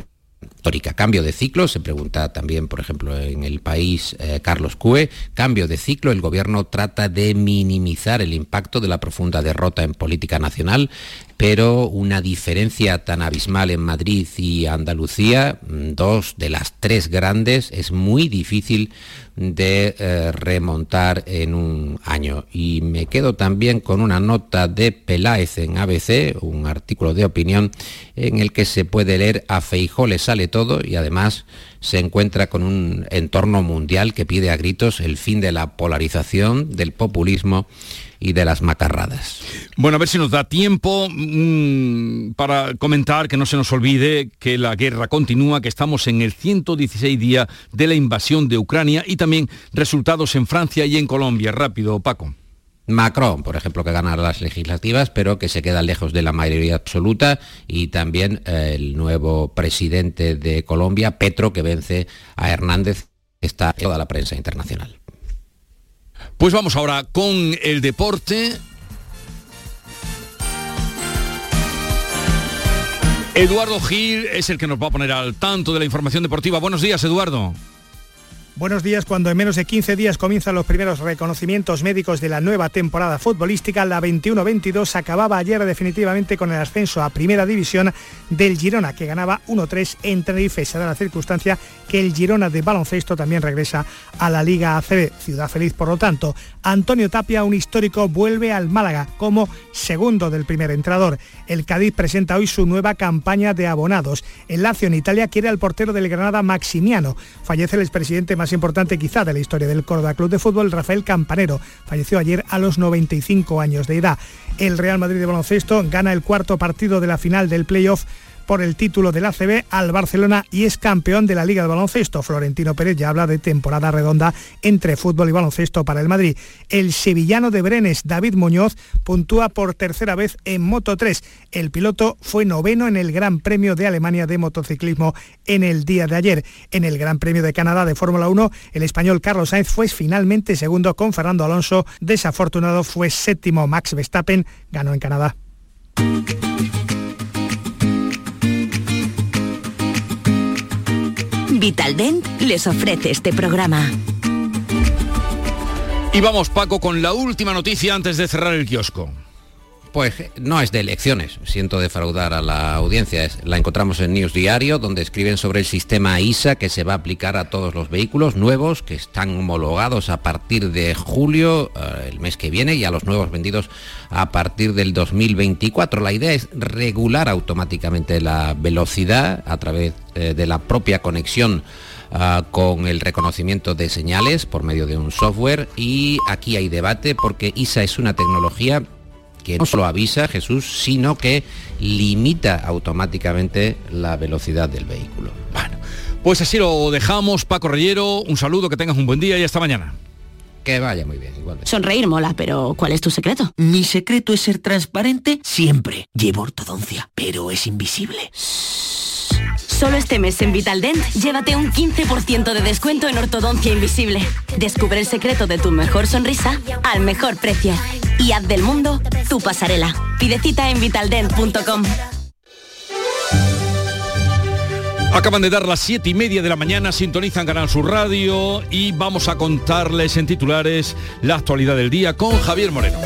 histórica. Cambio de ciclo, se pregunta también, por ejemplo, en el país eh, Carlos Cue, cambio de ciclo, el gobierno trata de minimizar el impacto de la profunda derrota en política nacional pero una diferencia tan abismal en Madrid y Andalucía, mm, dos de las tres grandes, es muy difícil de eh, remontar en un año. Y me quedo también con una nota de Peláez en ABC, un artículo de opinión en el que se puede leer a Feijó le sale todo y además se encuentra con un entorno mundial que pide a gritos el fin de la polarización, del populismo y de las macarradas. Bueno, a ver si nos da tiempo mm, para comentar, que no se nos olvide que la guerra continúa, que estamos en el 116 día de la invasión de Ucrania y también resultados en Francia y en Colombia. Rápido, Paco. Macron, por ejemplo, que gana las legislativas, pero que se queda lejos de la mayoría absoluta, y también eh, el nuevo presidente de Colombia, Petro, que vence a Hernández, está en toda la prensa internacional. Pues vamos ahora con el deporte. Eduardo Gil es el que nos va a poner al tanto de la información deportiva. Buenos días, Eduardo. Buenos días, cuando en menos de 15 días comienzan los primeros reconocimientos médicos de la nueva temporada futbolística, la 21-22 acababa ayer definitivamente con el ascenso a Primera División del Girona, que ganaba 1-3 en Tenerife. Se la circunstancia que el Girona de baloncesto también regresa a la Liga ACB. Ciudad feliz, por lo tanto. Antonio Tapia, un histórico, vuelve al Málaga como segundo del primer entrador. El Cádiz presenta hoy su nueva campaña de abonados. El Lazio en Italia quiere al portero del Granada Maximiano. Fallece el expresidente importante quizá de la historia del Córdoba Club de Fútbol, Rafael Campanero. Falleció ayer a los 95 años de edad. El Real Madrid de baloncesto gana el cuarto partido de la final del playoff por el título del ACB al Barcelona y es campeón de la Liga de Baloncesto. Florentino Pérez ya habla de temporada redonda entre fútbol y baloncesto para el Madrid. El sevillano de Brenes, David Muñoz, puntúa por tercera vez en Moto 3. El piloto fue noveno en el Gran Premio de Alemania de motociclismo en el día de ayer. En el Gran Premio de Canadá de Fórmula 1, el español Carlos Sainz fue finalmente segundo con Fernando Alonso. Desafortunado fue séptimo Max Verstappen, ganó en Canadá. Vitaldent les ofrece este programa. Y vamos Paco con la última noticia antes de cerrar el kiosco. Pues no es de elecciones, siento defraudar a la audiencia. la encontramos en News Diario, donde escriben sobre el sistema ISA que se va a aplicar a todos los vehículos nuevos que están homologados a partir de julio, eh, el mes que viene, y a los nuevos vendidos a partir del 2024. La idea es regular automáticamente la velocidad a través eh, de la propia conexión ah, con el reconocimiento de señales por medio de un software y aquí hay debate porque ISA es una tecnología que no solo avisa Jesús, sino que limita automáticamente la velocidad del vehículo. Bueno, pues así lo dejamos. Paco Reyero, un saludo, que tengas un buen día y hasta mañana. Que vaya muy bien, igual. Sonreír mola, pero ¿cuál es tu secreto? Mi secreto es ser transparente siempre. Llevo ortodoncia, pero es invisible. Solo este mes en Vitaldent, llévate un 15% de descuento en ortodoncia invisible. Descubre el secreto de tu mejor sonrisa al mejor precio. Y haz del mundo tu pasarela. Pide cita en vitaldent.com. Acaban de dar las siete y media de la mañana, sintonizan Canal Sur Radio y vamos a contarles en titulares la actualidad del día con Javier Moreno.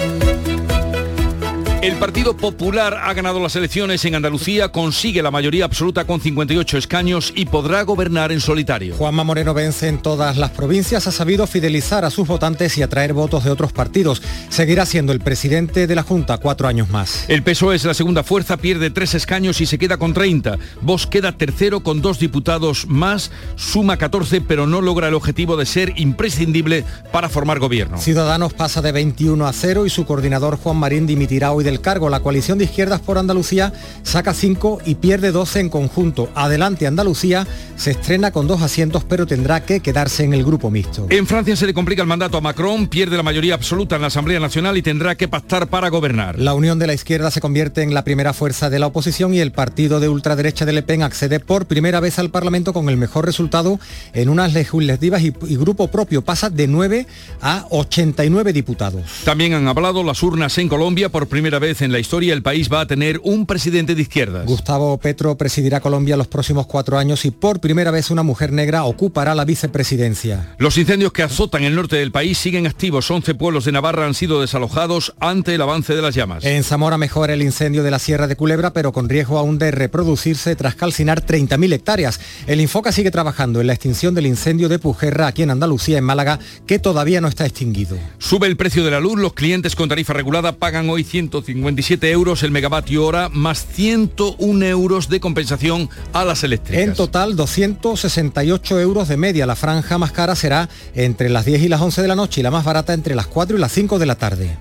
El Partido Popular ha ganado las elecciones en Andalucía, consigue la mayoría absoluta con 58 escaños y podrá gobernar en solitario. Juanma Moreno vence en todas las provincias, ha sabido fidelizar a sus votantes y atraer votos de otros partidos. Seguirá siendo el presidente de la Junta cuatro años más. El PSOE es la segunda fuerza, pierde tres escaños y se queda con 30. Vos queda tercero con dos diputados más, suma 14, pero no logra el objetivo de ser imprescindible para formar gobierno. Ciudadanos pasa de 21 a 0 y su coordinador Juan Marín dimitirá hoy de el cargo. La coalición de izquierdas por Andalucía saca 5 y pierde 12 en conjunto. Adelante Andalucía se estrena con dos asientos pero tendrá que quedarse en el grupo mixto. En Francia se le complica el mandato a Macron, pierde la mayoría absoluta en la Asamblea Nacional y tendrá que pactar para gobernar. La unión de la izquierda se convierte en la primera fuerza de la oposición y el partido de ultraderecha de Le Pen accede por primera vez al Parlamento con el mejor resultado en unas legislativas y, y grupo propio pasa de 9 a 89 diputados. También han hablado las urnas en Colombia por primera vez en la historia el país va a tener un presidente de izquierdas. Gustavo Petro presidirá Colombia los próximos cuatro años y por primera vez una mujer negra ocupará la vicepresidencia. Los incendios que azotan el norte del país siguen activos. 11 pueblos de Navarra han sido desalojados ante el avance de las llamas. En Zamora mejora el incendio de la Sierra de Culebra, pero con riesgo aún de reproducirse tras calcinar 30.000 hectáreas. El Infoca sigue trabajando en la extinción del incendio de Pujerra aquí en Andalucía, en Málaga, que todavía no está extinguido. Sube el precio de la luz. Los clientes con tarifa regulada pagan hoy 157 euros el megavatio hora más 101 euros de compensación a las eléctricas. En total 268 euros de media. La franja más cara será entre las 10 y las 11 de la noche y la más barata entre las 4 y las 5 de la tarde.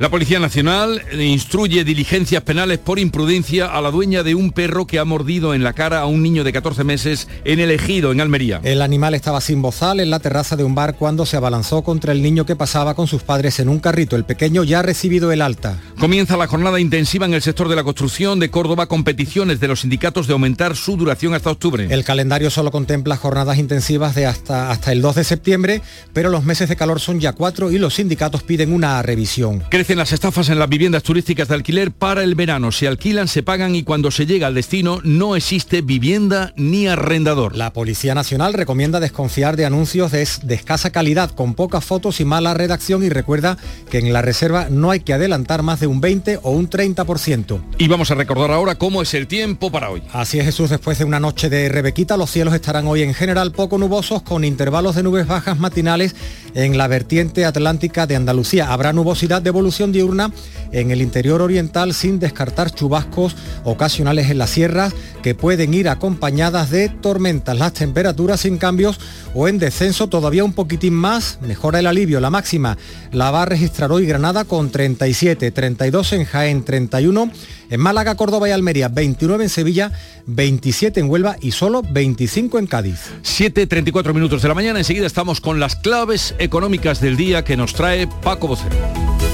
La Policía Nacional instruye diligencias penales por imprudencia a la dueña de un perro que ha mordido en la cara a un niño de 14 meses en el ejido, en Almería. El animal estaba sin bozal en la terraza de un bar cuando se abalanzó contra el niño que pasaba con sus padres en un carrito. El pequeño ya ha recibido el alta. Comienza la jornada intensiva en el sector de la construcción de Córdoba con peticiones de los sindicatos de aumentar su duración hasta octubre. El calendario solo contempla jornadas intensivas de hasta, hasta el 2 de septiembre, pero los meses de calor son ya cuatro y los sindicatos piden una revisión. Crecen las estafas en las viviendas turísticas de alquiler para el verano. Se alquilan, se pagan y cuando se llega al destino no existe vivienda ni arrendador. La Policía Nacional recomienda desconfiar de anuncios de, de escasa calidad, con pocas fotos y mala redacción y recuerda que en la reserva no hay que adelantar más de un 20 o un 30%. Y vamos a recordar ahora cómo es el tiempo para hoy. Así es Jesús, después de una noche de rebequita, los cielos estarán hoy en general poco nubosos con intervalos de nubes bajas matinales en la vertiente atlántica de Andalucía. Habrá nubosidad de evolución diurna en el interior oriental sin descartar chubascos ocasionales en las sierras que pueden ir acompañadas de tormentas. Las temperaturas sin cambios o en descenso todavía un poquitín más, mejora el alivio. La máxima la va a registrar hoy Granada con 37, 32 en Jaén, 31 en Málaga, Córdoba y Almería, 29 en Sevilla, 27 en Huelva y solo 25 en Cádiz. 7.34 minutos de la mañana, enseguida estamos con las claves económicas del día que nos trae Paco Vocero.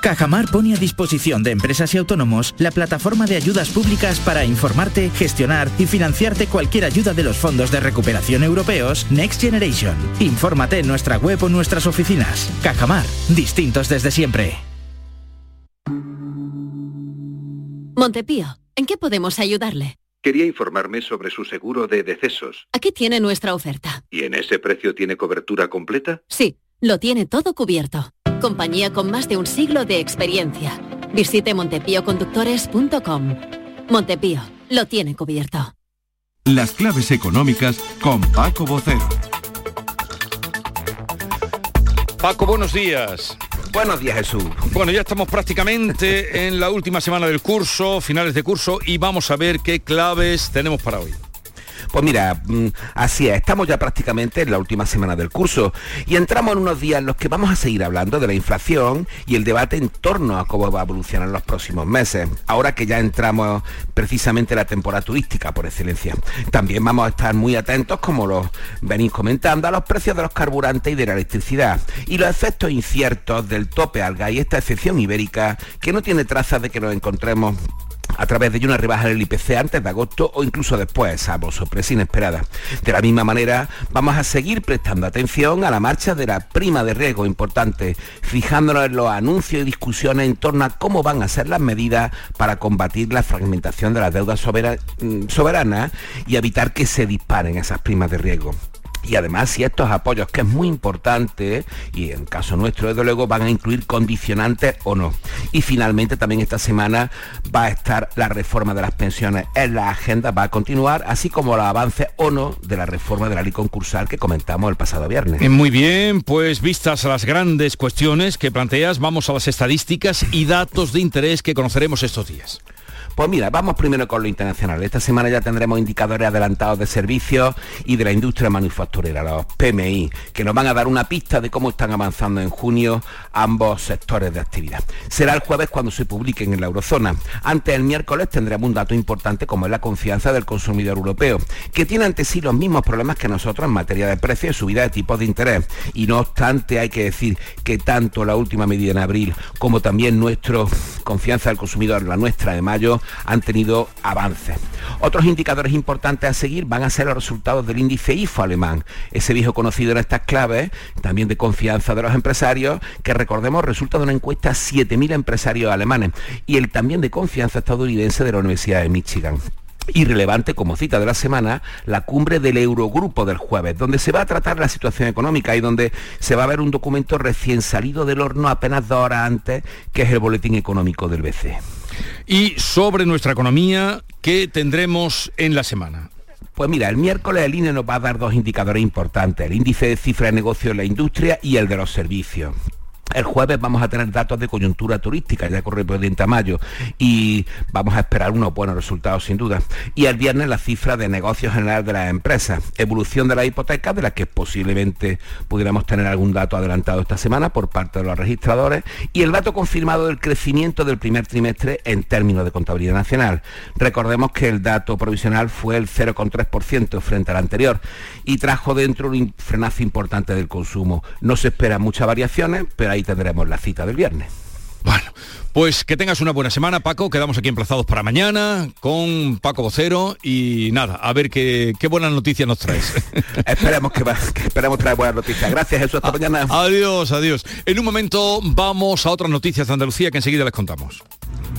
Cajamar pone a disposición de empresas y autónomos la plataforma de ayudas públicas para informarte, gestionar y financiarte cualquier ayuda de los fondos de recuperación europeos Next Generation. Infórmate en nuestra web o nuestras oficinas. Cajamar, distintos desde siempre. Montepío, ¿en qué podemos ayudarle? Quería informarme sobre su seguro de decesos. Aquí tiene nuestra oferta. ¿Y en ese precio tiene cobertura completa? Sí, lo tiene todo cubierto. Compañía con más de un siglo de experiencia. Visite montepíoconductores.com. Montepío, lo tiene cubierto. Las claves económicas con Paco Vocero. Paco, buenos días. Buenos días, Jesús. Bueno, ya estamos prácticamente en la última semana del curso, finales de curso, y vamos a ver qué claves tenemos para hoy. Pues mira, mm, así es, estamos ya prácticamente en la última semana del curso y entramos en unos días en los que vamos a seguir hablando de la inflación y el debate en torno a cómo va a evolucionar en los próximos meses, ahora que ya entramos precisamente en la temporada turística por excelencia. También vamos a estar muy atentos, como lo venís comentando, a los precios de los carburantes y de la electricidad y los efectos inciertos del tope alga y esta excepción ibérica que no tiene trazas de que nos encontremos a través de una rebaja del IPC antes de agosto o incluso después, salvo sorpresa inesperada. De la misma manera, vamos a seguir prestando atención a la marcha de la prima de riesgo importante, fijándonos en los anuncios y discusiones en torno a cómo van a ser las medidas para combatir la fragmentación de las deudas mm, soberanas y evitar que se disparen esas primas de riesgo y además si estos apoyos, que es muy importante, y en caso nuestro desde luego van a incluir condicionantes o no. Y finalmente también esta semana va a estar la reforma de las pensiones en la agenda, va a continuar, así como los avances o no de la reforma de la ley concursal que comentamos el pasado viernes. Eh, muy bien, pues vistas las grandes cuestiones que planteas, vamos a las estadísticas y datos de interés que conoceremos estos días. Pues mira, vamos primero con lo internacional. Esta semana ya tendremos indicadores adelantados de servicios y de la industria manufacturera, los PMI, que nos van a dar una pista de cómo están avanzando en junio ambos sectores de actividad. Será el jueves cuando se publiquen en la eurozona. Antes el miércoles tendremos un dato importante como es la confianza del consumidor europeo, que tiene ante sí los mismos problemas que nosotros en materia de precios y subida de tipos de interés. Y no obstante hay que decir que tanto la última medida en abril como también nuestra confianza del consumidor, la nuestra de mayo, han tenido avances. Otros indicadores importantes a seguir van a ser los resultados del índice IFO alemán, ese viejo conocido en estas claves, también de confianza de los empresarios, que recordemos resulta de una encuesta a 7.000 empresarios alemanes, y el también de confianza estadounidense de la Universidad de Michigan irrelevante como cita de la semana la cumbre del Eurogrupo del jueves, donde se va a tratar la situación económica y donde se va a ver un documento recién salido del horno apenas dos horas antes, que es el boletín económico del BCE. Y sobre nuestra economía, ¿qué tendremos en la semana? Pues mira, el miércoles el INE nos va a dar dos indicadores importantes, el índice de cifra de negocio en la industria y el de los servicios. El jueves vamos a tener datos de coyuntura turística, ya correspondiente a mayo, y vamos a esperar unos buenos resultados sin duda. Y el viernes la cifra de negocio general de las empresas, evolución de la hipoteca, de la que posiblemente pudiéramos tener algún dato adelantado esta semana por parte de los registradores, y el dato confirmado del crecimiento del primer trimestre en términos de contabilidad nacional. Recordemos que el dato provisional fue el 0,3% frente al anterior y trajo dentro un frenazo importante del consumo. No se esperan muchas variaciones, pero hay ahí tendremos la cita del viernes. Bueno, pues que tengas una buena semana, Paco. Quedamos aquí emplazados para mañana con Paco Vocero y nada, a ver qué, buenas noticias nos traes. esperemos que, que, esperemos traer buenas noticias. Gracias, Jesús. Hasta mañana. Adiós, adiós. En un momento vamos a otras noticias de Andalucía que enseguida les contamos.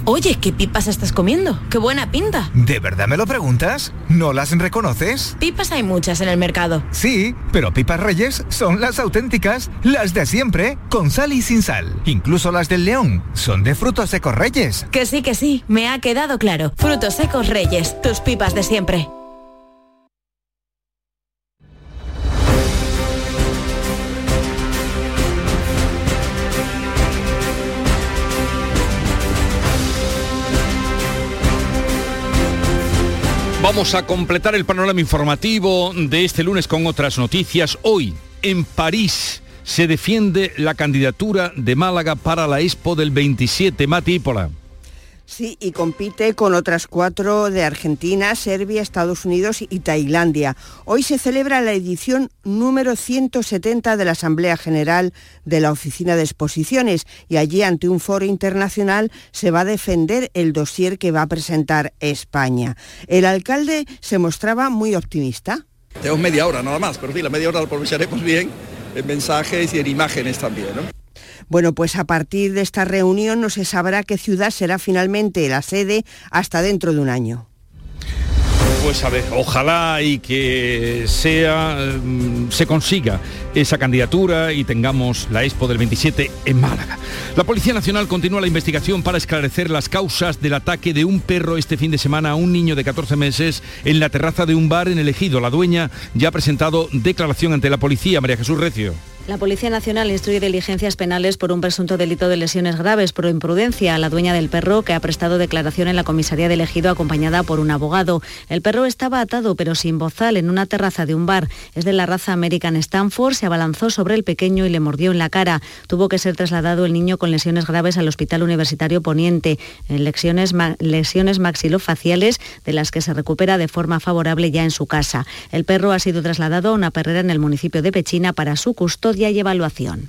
Oye, ¿qué pipas estás comiendo? ¡Qué buena pinta! ¿De verdad me lo preguntas? ¿No las reconoces? Pipas hay muchas en el mercado. Sí, pero pipas reyes son las auténticas, las de siempre, con sal y sin sal. Incluso las del león son de frutos secos reyes. Que sí, que sí, me ha quedado claro. Frutos secos reyes, tus pipas de siempre. Vamos a completar el panorama informativo de este lunes con otras noticias. Hoy, en París, se defiende la candidatura de Málaga para la Expo del 27. Matípola. Sí, y compite con otras cuatro de Argentina, Serbia, Estados Unidos y Tailandia. Hoy se celebra la edición número 170 de la Asamblea General de la Oficina de Exposiciones y allí ante un foro internacional se va a defender el dossier que va a presentar España. El alcalde se mostraba muy optimista. Tenemos media hora nada más, pero sí, la media hora la aprovecharemos bien en mensajes y en imágenes también. ¿no? Bueno, pues a partir de esta reunión no se sabrá qué ciudad será finalmente la sede hasta dentro de un año. Pues a ver, ojalá y que sea, mm, se consiga esa candidatura y tengamos la Expo del 27 en Málaga. La Policía Nacional continúa la investigación para esclarecer las causas del ataque de un perro este fin de semana a un niño de 14 meses en la terraza de un bar en el Ejido. La dueña ya ha presentado declaración ante la policía, María Jesús Recio. La Policía Nacional instruye diligencias penales por un presunto delito de lesiones graves por imprudencia a la dueña del perro que ha prestado declaración en la comisaría del ejido acompañada por un abogado. El perro estaba atado pero sin bozal en una terraza de un bar. Es de la raza American Stanford, se abalanzó sobre el pequeño y le mordió en la cara. Tuvo que ser trasladado el niño con lesiones graves al Hospital Universitario Poniente, en lesiones, lesiones maxilofaciales de las que se recupera de forma favorable ya en su casa. El perro ha sido trasladado a una perrera en el municipio de Pechina para su custodia y evaluación.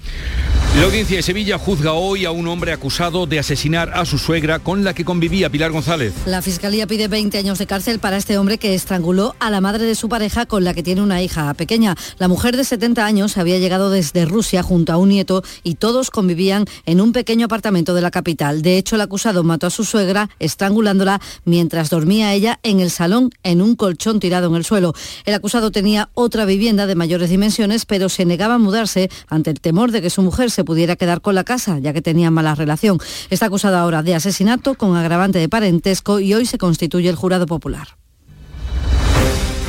La audiencia de Sevilla juzga hoy a un hombre acusado de asesinar a su suegra con la que convivía Pilar González. La Fiscalía pide 20 años de cárcel para este hombre que estranguló a la madre de su pareja con la que tiene una hija pequeña. La mujer de 70 años había llegado desde Rusia junto a un nieto y todos convivían en un pequeño apartamento de la capital. De hecho, el acusado mató a su suegra estrangulándola mientras dormía ella en el salón en un colchón tirado en el suelo. El acusado tenía otra vivienda de mayores dimensiones, pero se negaba a mudarse ante el temor de que su mujer se pudiera quedar con la casa, ya que tenían mala relación. Está acusado ahora de asesinato con agravante de parentesco y hoy se constituye el jurado popular.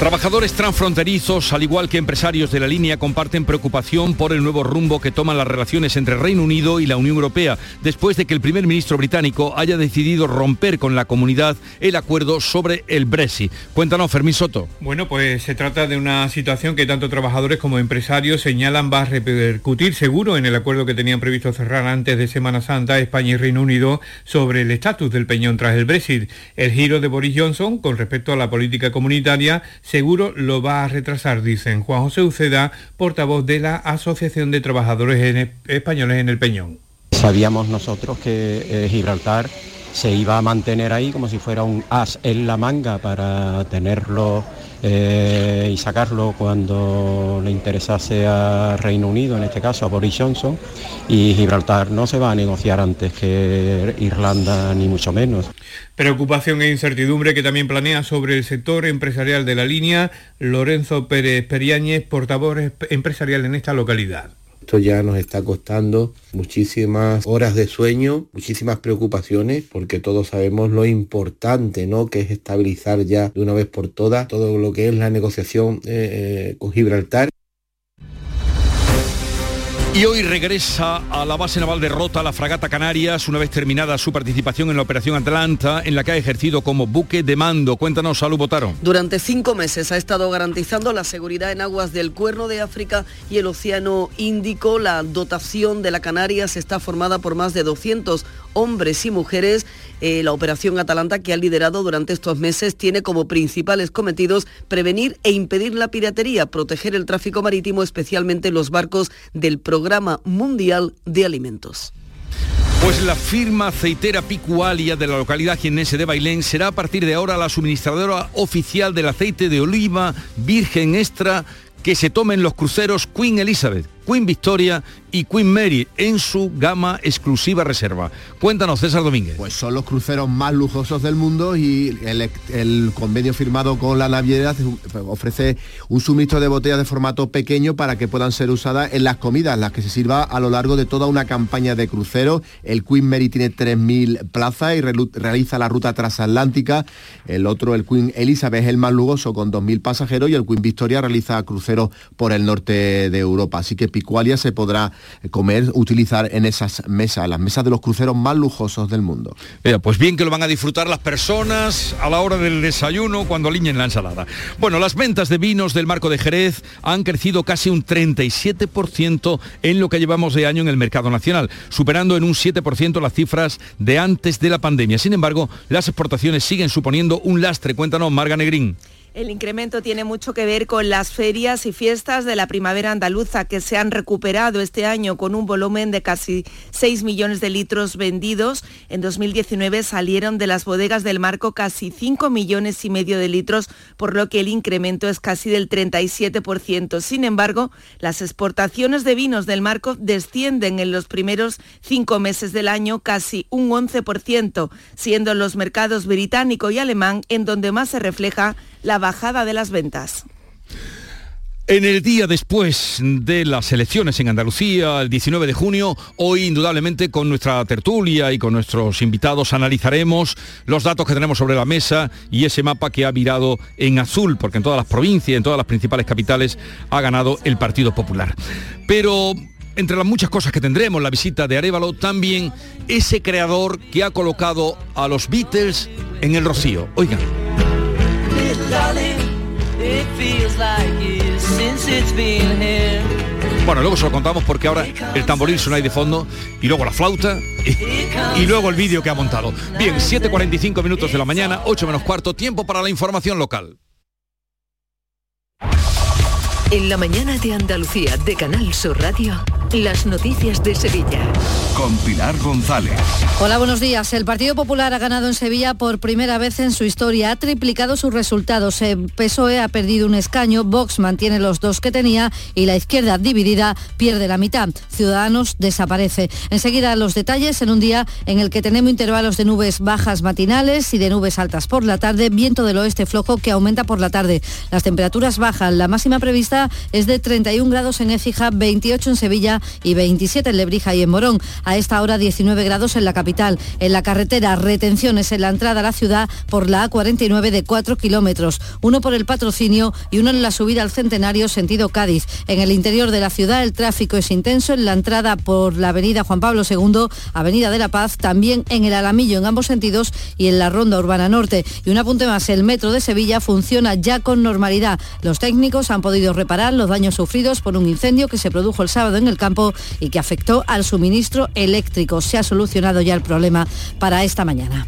Trabajadores transfronterizos, al igual que empresarios de la línea, comparten preocupación por el nuevo rumbo que toman las relaciones entre Reino Unido y la Unión Europea, después de que el primer ministro británico haya decidido romper con la comunidad el acuerdo sobre el Brexit. Cuéntanos, Fermín Soto. Bueno, pues se trata de una situación que tanto trabajadores como empresarios señalan va a repercutir seguro en el acuerdo que tenían previsto cerrar antes de Semana Santa España y Reino Unido sobre el estatus del Peñón tras el Brexit. El giro de Boris Johnson con respecto a la política comunitaria seguro lo va a retrasar, dicen Juan José Uceda, portavoz de la Asociación de Trabajadores Españoles en el Peñón. Sabíamos nosotros que eh, Gibraltar se iba a mantener ahí como si fuera un as en la manga para tenerlo eh, y sacarlo cuando le interesase a Reino Unido, en este caso a Boris Johnson, y Gibraltar no se va a negociar antes que Irlanda, ni mucho menos. Preocupación e incertidumbre que también planea sobre el sector empresarial de la línea Lorenzo Pérez Periáñez, portavoz empresarial en esta localidad. Esto ya nos está costando muchísimas horas de sueño, muchísimas preocupaciones, porque todos sabemos lo importante ¿no? que es estabilizar ya de una vez por todas todo lo que es la negociación eh, con Gibraltar. Y hoy regresa a la base naval de Rota la fragata Canarias, una vez terminada su participación en la Operación Atlanta, en la que ha ejercido como buque de mando. Cuéntanos, Salud Botaro. Durante cinco meses ha estado garantizando la seguridad en aguas del Cuerno de África y el Océano Índico. La dotación de la Canarias está formada por más de 200 hombres y mujeres. Eh, la operación Atalanta que ha liderado durante estos meses tiene como principales cometidos prevenir e impedir la piratería, proteger el tráfico marítimo, especialmente los barcos del Programa Mundial de Alimentos. Pues la firma aceitera Picualia de la localidad jienense de Bailén será a partir de ahora la suministradora oficial del aceite de oliva virgen extra que se tomen los cruceros Queen Elizabeth, Queen Victoria y Queen Mary en su gama exclusiva reserva. Cuéntanos, César Domínguez. Pues son los cruceros más lujosos del mundo y el, convenio firmado con la naviera ofrece un suministro de botellas de formato pequeño para que puedan ser usadas en las comidas, las que se sirva a lo largo de toda una campaña de crucero. El Queen Mary tiene 3.000 plazas y realiza la ruta transatlántica. El otro, el Queen Elizabeth, es el más lujoso con 2.000 pasajeros y el Queen Victoria realiza cruceros por el norte de Europa. Así que Picualia se podrá comer, utilizar en esas mesas, las mesas de los cruceros más lujosos del mundo. pues bien que lo van a disfrutar las personas a la hora del desayuno cuando aliñen la ensalada. Bueno, las ventas de vinos del marco de Jerez han crecido casi un 37% en lo que llevamos de año en el mercado nacional, superando en un 7% las cifras de antes de la pandemia. Sin embargo, las exportaciones siguen suponiendo un lastre. Cuéntanos, Marga Negrín. El incremento tiene mucho que ver con las ferias y fiestas de la primavera andaluza que se han recuperado este año con un volumen de casi 6 millones de litros vendidos. En 2019 salieron de las bodegas del marco casi 5 millones y medio de litros, por lo que el incremento es casi del 37%. Sin embargo, las exportaciones de vinos del marco descienden en los primeros cinco meses del año casi un 11%, siendo los mercados británico y alemán en donde más se refleja la bajada de las ventas. En el día después de las elecciones en Andalucía, el 19 de junio, hoy indudablemente con nuestra tertulia y con nuestros invitados analizaremos los datos que tenemos sobre la mesa y ese mapa que ha virado en azul, porque en todas las provincias, en todas las principales capitales ha ganado el Partido Popular. Pero entre las muchas cosas que tendremos, la visita de Arevalo, también ese creador que ha colocado a los Beatles en el Rocío. Oigan. Bueno, luego se lo contamos porque ahora el tamboril suena ahí de fondo y luego la flauta y, y luego el vídeo que ha montado. Bien, 7.45 minutos de la mañana, 8 menos cuarto, tiempo para la información local. En la mañana de Andalucía de Canal Sur Radio, las noticias de Sevilla. Con Pilar González. Hola, buenos días. El Partido Popular ha ganado en Sevilla por primera vez en su historia. Ha triplicado sus resultados. El PSOE ha perdido un escaño, Vox mantiene los dos que tenía y la izquierda dividida pierde la mitad. Ciudadanos desaparece. Enseguida los detalles en un día en el que tenemos intervalos de nubes bajas matinales y de nubes altas por la tarde, viento del oeste flojo que aumenta por la tarde. Las temperaturas bajan. La máxima prevista es de 31 grados en Écija, 28 en Sevilla y 27 en Lebrija y en Morón. A esta hora 19 grados en la capital. En la carretera, retenciones en la entrada a la ciudad por la A49 de 4 kilómetros. Uno por el patrocinio y uno en la subida al Centenario sentido Cádiz. En el interior de la ciudad el tráfico es intenso en la entrada por la avenida Juan Pablo II, Avenida de la Paz, también en el Alamillo en ambos sentidos y en la Ronda Urbana Norte. Y un apunte más, el metro de Sevilla funciona ya con normalidad. Los técnicos han podido reparar los daños sufridos por un incendio que se produjo el sábado en el campo y que afectó al suministro eléctrico. Se ha solucionado ya el problema para esta mañana.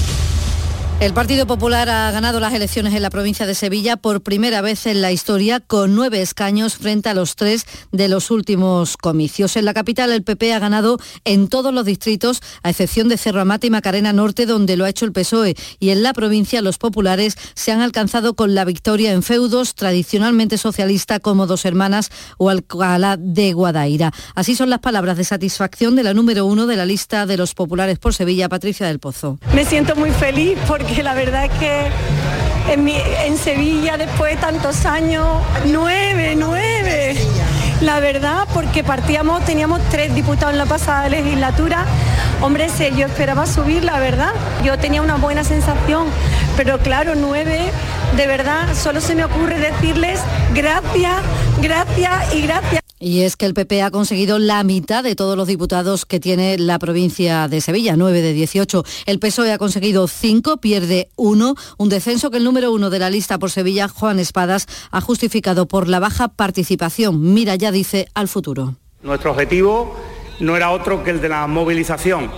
El Partido Popular ha ganado las elecciones en la provincia de Sevilla por primera vez en la historia con nueve escaños frente a los tres de los últimos comicios. En la capital el PP ha ganado en todos los distritos a excepción de Cerro Amate y Macarena Norte donde lo ha hecho el PSOE y en la provincia los populares se han alcanzado con la victoria en feudos tradicionalmente socialista como Dos Hermanas o Alcalá de Guadaira. Así son las palabras de satisfacción de la número uno de la lista de los populares por Sevilla, Patricia del Pozo. Me siento muy feliz porque que la verdad es que en, Sevilla, después de tantos años, nueve, nueve. La verdad, porque partíamos, teníamos tres diputados en la pasada legislatura. Hombre, yo esperaba subir, la verdad. Yo tenía una buena sensación, pero claro, nueve, de verdad, solo se me ocurre decirles gracias, gracias y gracias. Y es que el PP ha conseguido la mitad de todos los diputados que tiene la provincia de Sevilla, 9 de 18. El PSOE ha conseguido 5, pierde 1, un descenso que el número uno de la lista por Sevilla, Juan Espadas, ha justificado por la baja participación. Mira, ya dice al futuro. Nuestro objetivo no era otro que el de la movilización,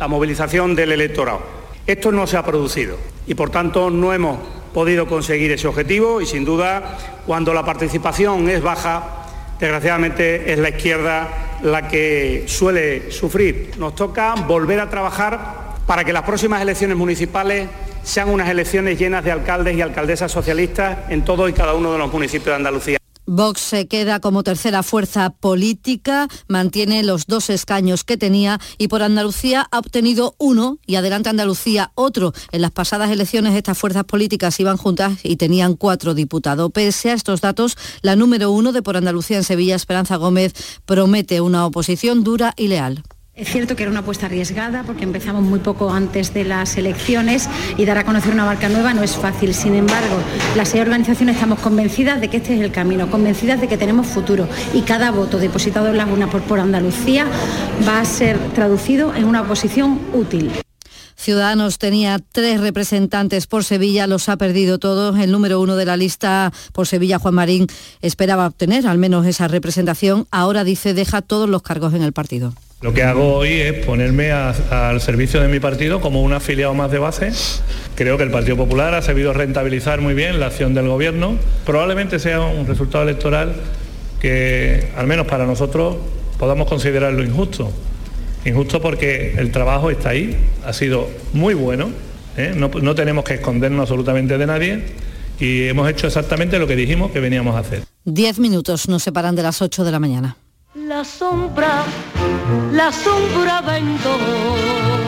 la movilización del electorado. Esto no se ha producido y por tanto no hemos podido conseguir ese objetivo y sin duda cuando la participación es baja desgraciadamente es la izquierda la que suele sufrir. Nos toca volver a trabajar para que las próximas elecciones municipales sean unas elecciones llenas de alcaldes y alcaldesas socialistas en todo y cada uno de los municipios de Andalucía. Vox se queda como tercera fuerza política, mantiene los dos escaños que tenía y por Andalucía ha obtenido uno y adelante Andalucía otro. En las pasadas elecciones estas fuerzas políticas iban juntas y tenían cuatro diputados. Pese a estos datos, la número uno de por Andalucía en Sevilla, Esperanza Gómez, promete una oposición dura y leal. Es cierto que era una apuesta arriesgada porque empezamos muy poco antes de las elecciones y dar a conocer una marca nueva no es fácil. Sin embargo, las seis organizaciones estamos convencidas de que este es el camino, convencidas de que tenemos futuro y cada voto depositado en la urna por, por Andalucía va a ser traducido en una oposición útil. Ciudadanos tenía tres representantes por Sevilla, los ha perdido todos. El número uno de la lista por Sevilla, Juan Marín, esperaba obtener al menos esa representación. Ahora dice deja todos los cargos en el partido. Lo que hago hoy es ponerme al servicio de mi partido como un afiliado más de base. Creo que el Partido Popular ha sabido rentabilizar muy bien la acción del Gobierno. Probablemente sea un resultado electoral que, al menos para nosotros, podamos considerarlo injusto. Injusto porque el trabajo está ahí, ha sido muy bueno, ¿eh? no, no tenemos que escondernos absolutamente de nadie y hemos hecho exactamente lo que dijimos que veníamos a hacer. Diez minutos nos separan de las ocho de la mañana. La sombra, la sombra vento.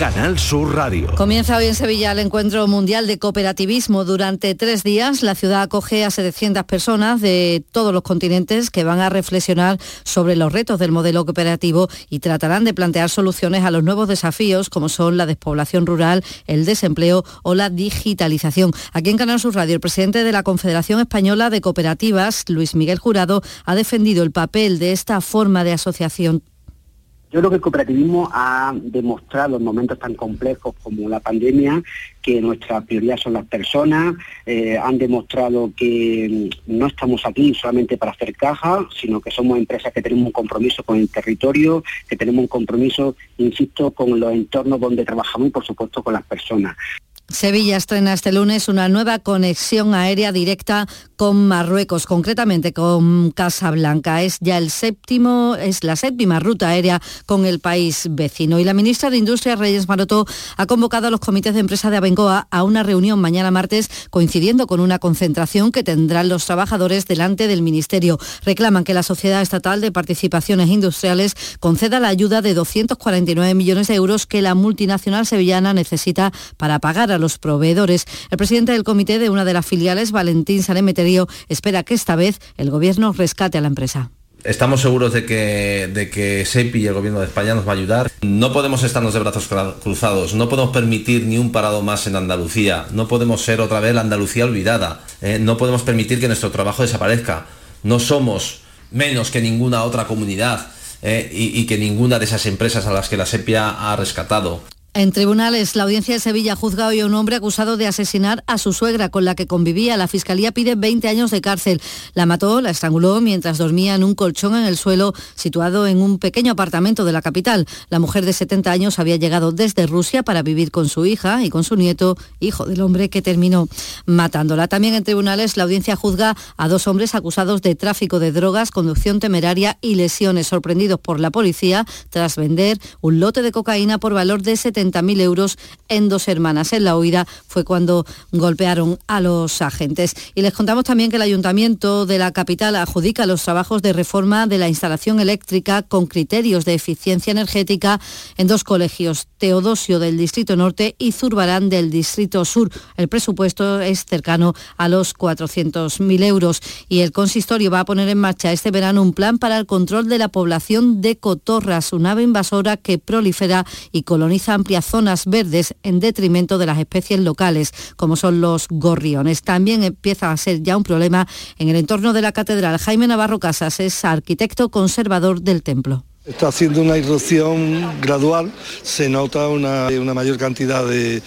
Canal Sur Radio. Comienza hoy en Sevilla el Encuentro Mundial de Cooperativismo. Durante tres días la ciudad acoge a 700 personas de todos los continentes que van a reflexionar sobre los retos del modelo cooperativo y tratarán de plantear soluciones a los nuevos desafíos como son la despoblación rural, el desempleo o la digitalización. Aquí en Canal Sur Radio el presidente de la Confederación Española de Cooperativas, Luis Miguel Jurado, ha defendido el papel de esta forma de asociación yo creo que el cooperativismo ha demostrado en momentos tan complejos como la pandemia que nuestra prioridad son las personas, eh, han demostrado que mm, no estamos aquí solamente para hacer caja, sino que somos empresas que tenemos un compromiso con el territorio, que tenemos un compromiso, insisto, con los entornos donde trabajamos y por supuesto con las personas. Sevilla estrena este lunes una nueva conexión aérea directa con Marruecos, concretamente con Casablanca. Es ya el séptimo, es la séptima ruta aérea con el país vecino. Y la ministra de Industria, Reyes Maroto, ha convocado a los comités de empresa de Abengoa a una reunión mañana martes, coincidiendo con una concentración que tendrán los trabajadores delante del Ministerio. Reclaman que la Sociedad Estatal de Participaciones Industriales conceda la ayuda de 249 millones de euros que la multinacional sevillana necesita para pagar a los proveedores. El presidente del comité de una de las filiales, Valentín Espera que esta vez el gobierno rescate a la empresa. Estamos seguros de que, de que SEPI y el Gobierno de España nos va a ayudar. No podemos estarnos de brazos cruzados, no podemos permitir ni un parado más en Andalucía, no podemos ser otra vez la Andalucía olvidada, ¿eh? no podemos permitir que nuestro trabajo desaparezca. No somos menos que ninguna otra comunidad ¿eh? y, y que ninguna de esas empresas a las que la SEPIA ha rescatado. En tribunales, la audiencia de Sevilla juzga hoy a un hombre acusado de asesinar a su suegra con la que convivía. La fiscalía pide 20 años de cárcel. La mató, la estranguló mientras dormía en un colchón en el suelo situado en un pequeño apartamento de la capital. La mujer de 70 años había llegado desde Rusia para vivir con su hija y con su nieto, hijo del hombre que terminó matándola. También en tribunales, la audiencia juzga a dos hombres acusados de tráfico de drogas, conducción temeraria y lesiones, sorprendidos por la policía tras vender un lote de cocaína por valor de 70 70.000 euros en dos hermanas. En la huida fue cuando golpearon a los agentes. Y les contamos también que el Ayuntamiento de la capital adjudica los trabajos de reforma de la instalación eléctrica con criterios de eficiencia energética en dos colegios, Teodosio del Distrito Norte y Zurbarán del Distrito Sur. El presupuesto es cercano a los 400.000 euros y el consistorio va a poner en marcha este verano un plan para el control de la población de cotorras, un ave invasora que prolifera y coloniza zonas verdes en detrimento de las especies locales, como son los gorriones. También empieza a ser ya un problema en el entorno de la catedral. Jaime Navarro Casas es arquitecto conservador del templo. Está haciendo una irrupción gradual, se nota una, mayor cantidad de,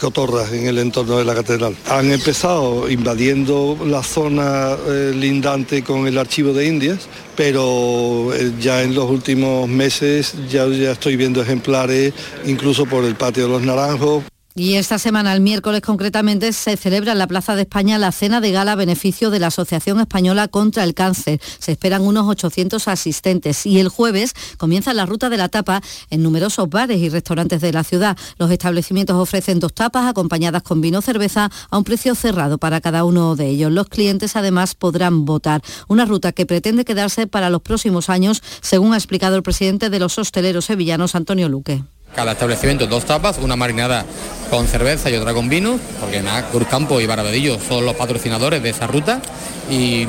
cotorras en el entorno de la catedral. Han empezado invadiendo la zona eh, lindante con el archivo de Indias, pero eh, ya en los últimos meses ya, ya estoy viendo ejemplares incluso por el patio de los Naranjos. Y esta semana, el miércoles concretamente, se celebra en la Plaza de España la cena de gala a beneficio de la Asociación Española contra el Cáncer. Se esperan unos 800 asistentes y el jueves comienza la ruta de la tapa en numerosos bares y restaurantes de la ciudad. Los establecimientos ofrecen dos tapas acompañadas con vino o cerveza a un precio cerrado para cada uno de ellos. Los clientes además podrán votar. Una ruta que pretende quedarse para los próximos años, según ha explicado el presidente de los hosteleros sevillanos, Antonio Luque. Cada establecimiento dos tapas, una marinada con cerveza y otra con vino, porque nada, Cruzcampo y Barabedillo son los patrocinadores de esa ruta. Y,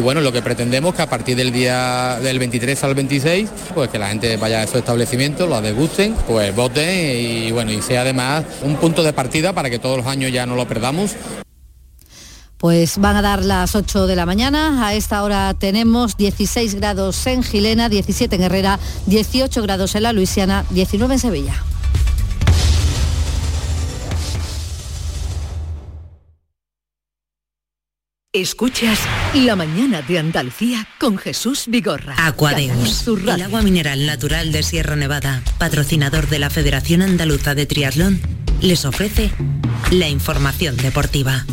bueno, lo que pretendemos que a partir del día del 23 al 26, pues que la gente vaya a esos establecimientos, los degusten, pues voten y bueno, y sea además un punto de partida para que todos los años ya no lo perdamos. Pues van a dar las 8 de la mañana. A esta hora tenemos 16 grados en Gilena, 17 en Herrera, 18 grados en la Luisiana, 19 en Sevilla. Escuchas La mañana de Andalucía con Jesús Vigorra. Aquadeus, el agua mineral natural de Sierra Nevada, patrocinador de la Federación Andaluza de Triatlón, les ofrece la información deportiva.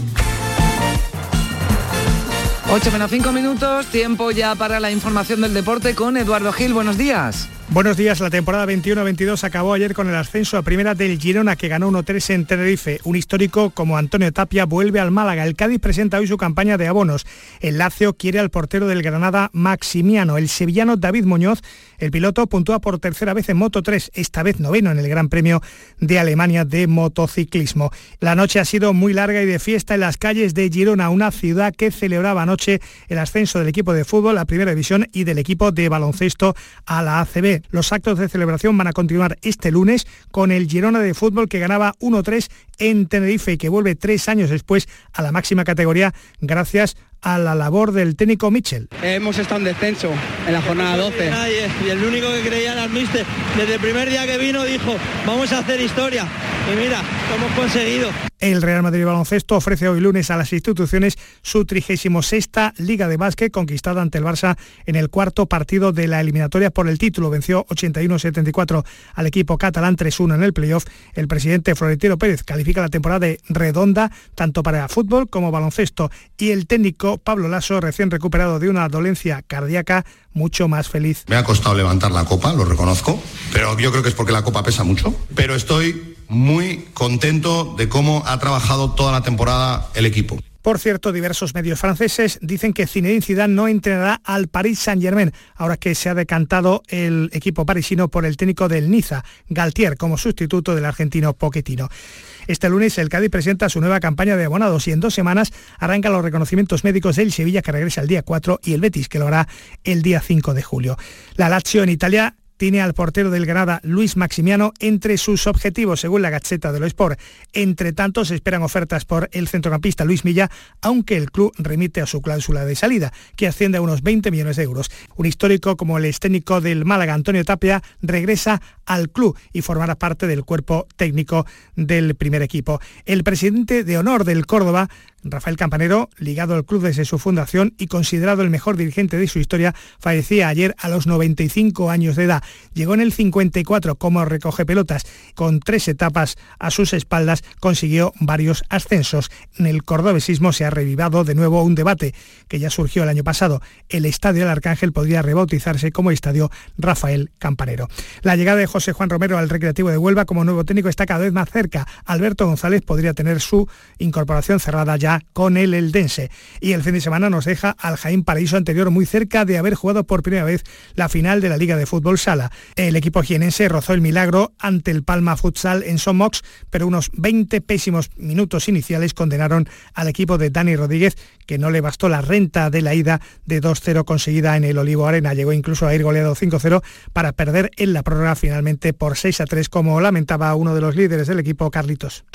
8 menos 5 minutos, tiempo ya para la información del deporte con Eduardo Gil. Buenos días. Buenos días, la temporada 21-22 acabó ayer con el ascenso a primera del Girona que ganó 1-3 en Tenerife. Un histórico como Antonio Tapia vuelve al Málaga. El Cádiz presenta hoy su campaña de abonos. El Lazio quiere al portero del Granada Maximiano. El sevillano David Muñoz, el piloto, puntúa por tercera vez en Moto 3, esta vez noveno en el Gran Premio de Alemania de motociclismo. La noche ha sido muy larga y de fiesta en las calles de Girona, una ciudad que celebraba anoche el ascenso del equipo de fútbol a Primera División y del equipo de baloncesto a la ACB. Los actos de celebración van a continuar este lunes con el Girona de fútbol que ganaba 1-3 en Tenerife y que vuelve tres años después a la máxima categoría gracias a la labor del técnico Mitchell. Hemos estado en descenso en la jornada 12. y el único que creía era el. Desde el primer día que vino dijo, vamos a hacer historia. Y mira, lo hemos conseguido. El Real Madrid Baloncesto ofrece hoy lunes a las instituciones su 36 Liga de Básquet conquistada ante el Barça en el cuarto partido de la eliminatoria por el título. Venció 81-74 al equipo catalán 3-1 en el playoff. El presidente Florentino Pérez califica la temporada de redonda tanto para fútbol como baloncesto y el técnico Pablo Lasso, recién recuperado de una dolencia cardíaca, mucho más feliz. Me ha costado levantar la copa, lo reconozco, pero yo creo que es porque la copa pesa mucho. Pero estoy muy contento de cómo ha trabajado toda la temporada el equipo. Por cierto, diversos medios franceses dicen que Zinedine Zidane no entrenará al Paris Saint-Germain, ahora que se ha decantado el equipo parisino por el técnico del Niza, Galtier, como sustituto del argentino Pochettino. Este lunes el Cádiz presenta su nueva campaña de abonados y en dos semanas arrancan los reconocimientos médicos del Sevilla que regresa el día 4 y el Betis que lo hará el día 5 de julio. La Lazio en Italia tiene al portero del Granada, Luis Maximiano, entre sus objetivos, según la Gacheta de lo Sport. Entre tanto, se esperan ofertas por el centrocampista Luis Milla, aunque el club remite a su cláusula de salida, que asciende a unos 20 millones de euros. Un histórico como el técnico del Málaga, Antonio Tapia, regresa al club y formará parte del cuerpo técnico del primer equipo. El presidente de honor del Córdoba Rafael Campanero, ligado al club desde su fundación y considerado el mejor dirigente de su historia, fallecía ayer a los 95 años de edad. Llegó en el 54 como recoge pelotas. Con tres etapas a sus espaldas consiguió varios ascensos. En el cordobesismo se ha revivado de nuevo un debate que ya surgió el año pasado. El Estadio del Arcángel podría rebautizarse como Estadio Rafael Campanero. La llegada de José Juan Romero al Recreativo de Huelva como nuevo técnico está cada vez más cerca. Alberto González podría tener su incorporación cerrada ya con el Eldense. Y el fin de semana nos deja al Jaén Paraíso anterior muy cerca de haber jugado por primera vez la final de la Liga de Fútbol Sala. El equipo jienense rozó el milagro ante el Palma Futsal en Somox, pero unos 20 pésimos minutos iniciales condenaron al equipo de Dani Rodríguez, que no le bastó la renta de la ida de 2-0 conseguida en el Olivo Arena. Llegó incluso a ir goleado 5-0 para perder en la prórroga finalmente por 6-3, como lamentaba uno de los líderes del equipo, Carlitos.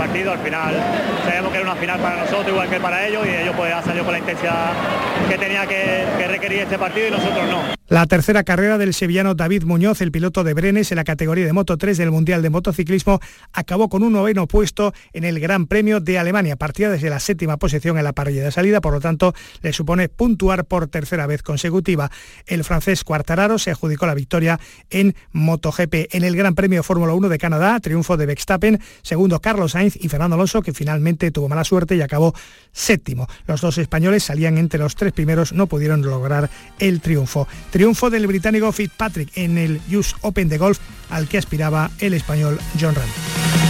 Partidos. Al final sabemos que era una final para nosotros, igual que para ellos, y ellos pues han salido con la intensidad que tenía que, que requerir este partido y nosotros no. La tercera carrera del sevillano David Muñoz, el piloto de Brenes en la categoría de Moto 3 del Mundial de Motociclismo, acabó con un noveno puesto en el Gran Premio de Alemania. Partía desde la séptima posición en la parrilla de salida, por lo tanto le supone puntuar por tercera vez consecutiva. El francés Quartararo se adjudicó la victoria en MotoGP. En el Gran Premio Fórmula 1 de Canadá, triunfo de Verstappen, segundo Carlos Y Fernando Alonso, que finalmente tuvo mala suerte y acabó séptimo. Los dos españoles salían entre los tres primeros, no pudieron lograr el triunfo. Triunfo del británico Fitzpatrick en el US Open de Golf al que aspiraba el español John Ram.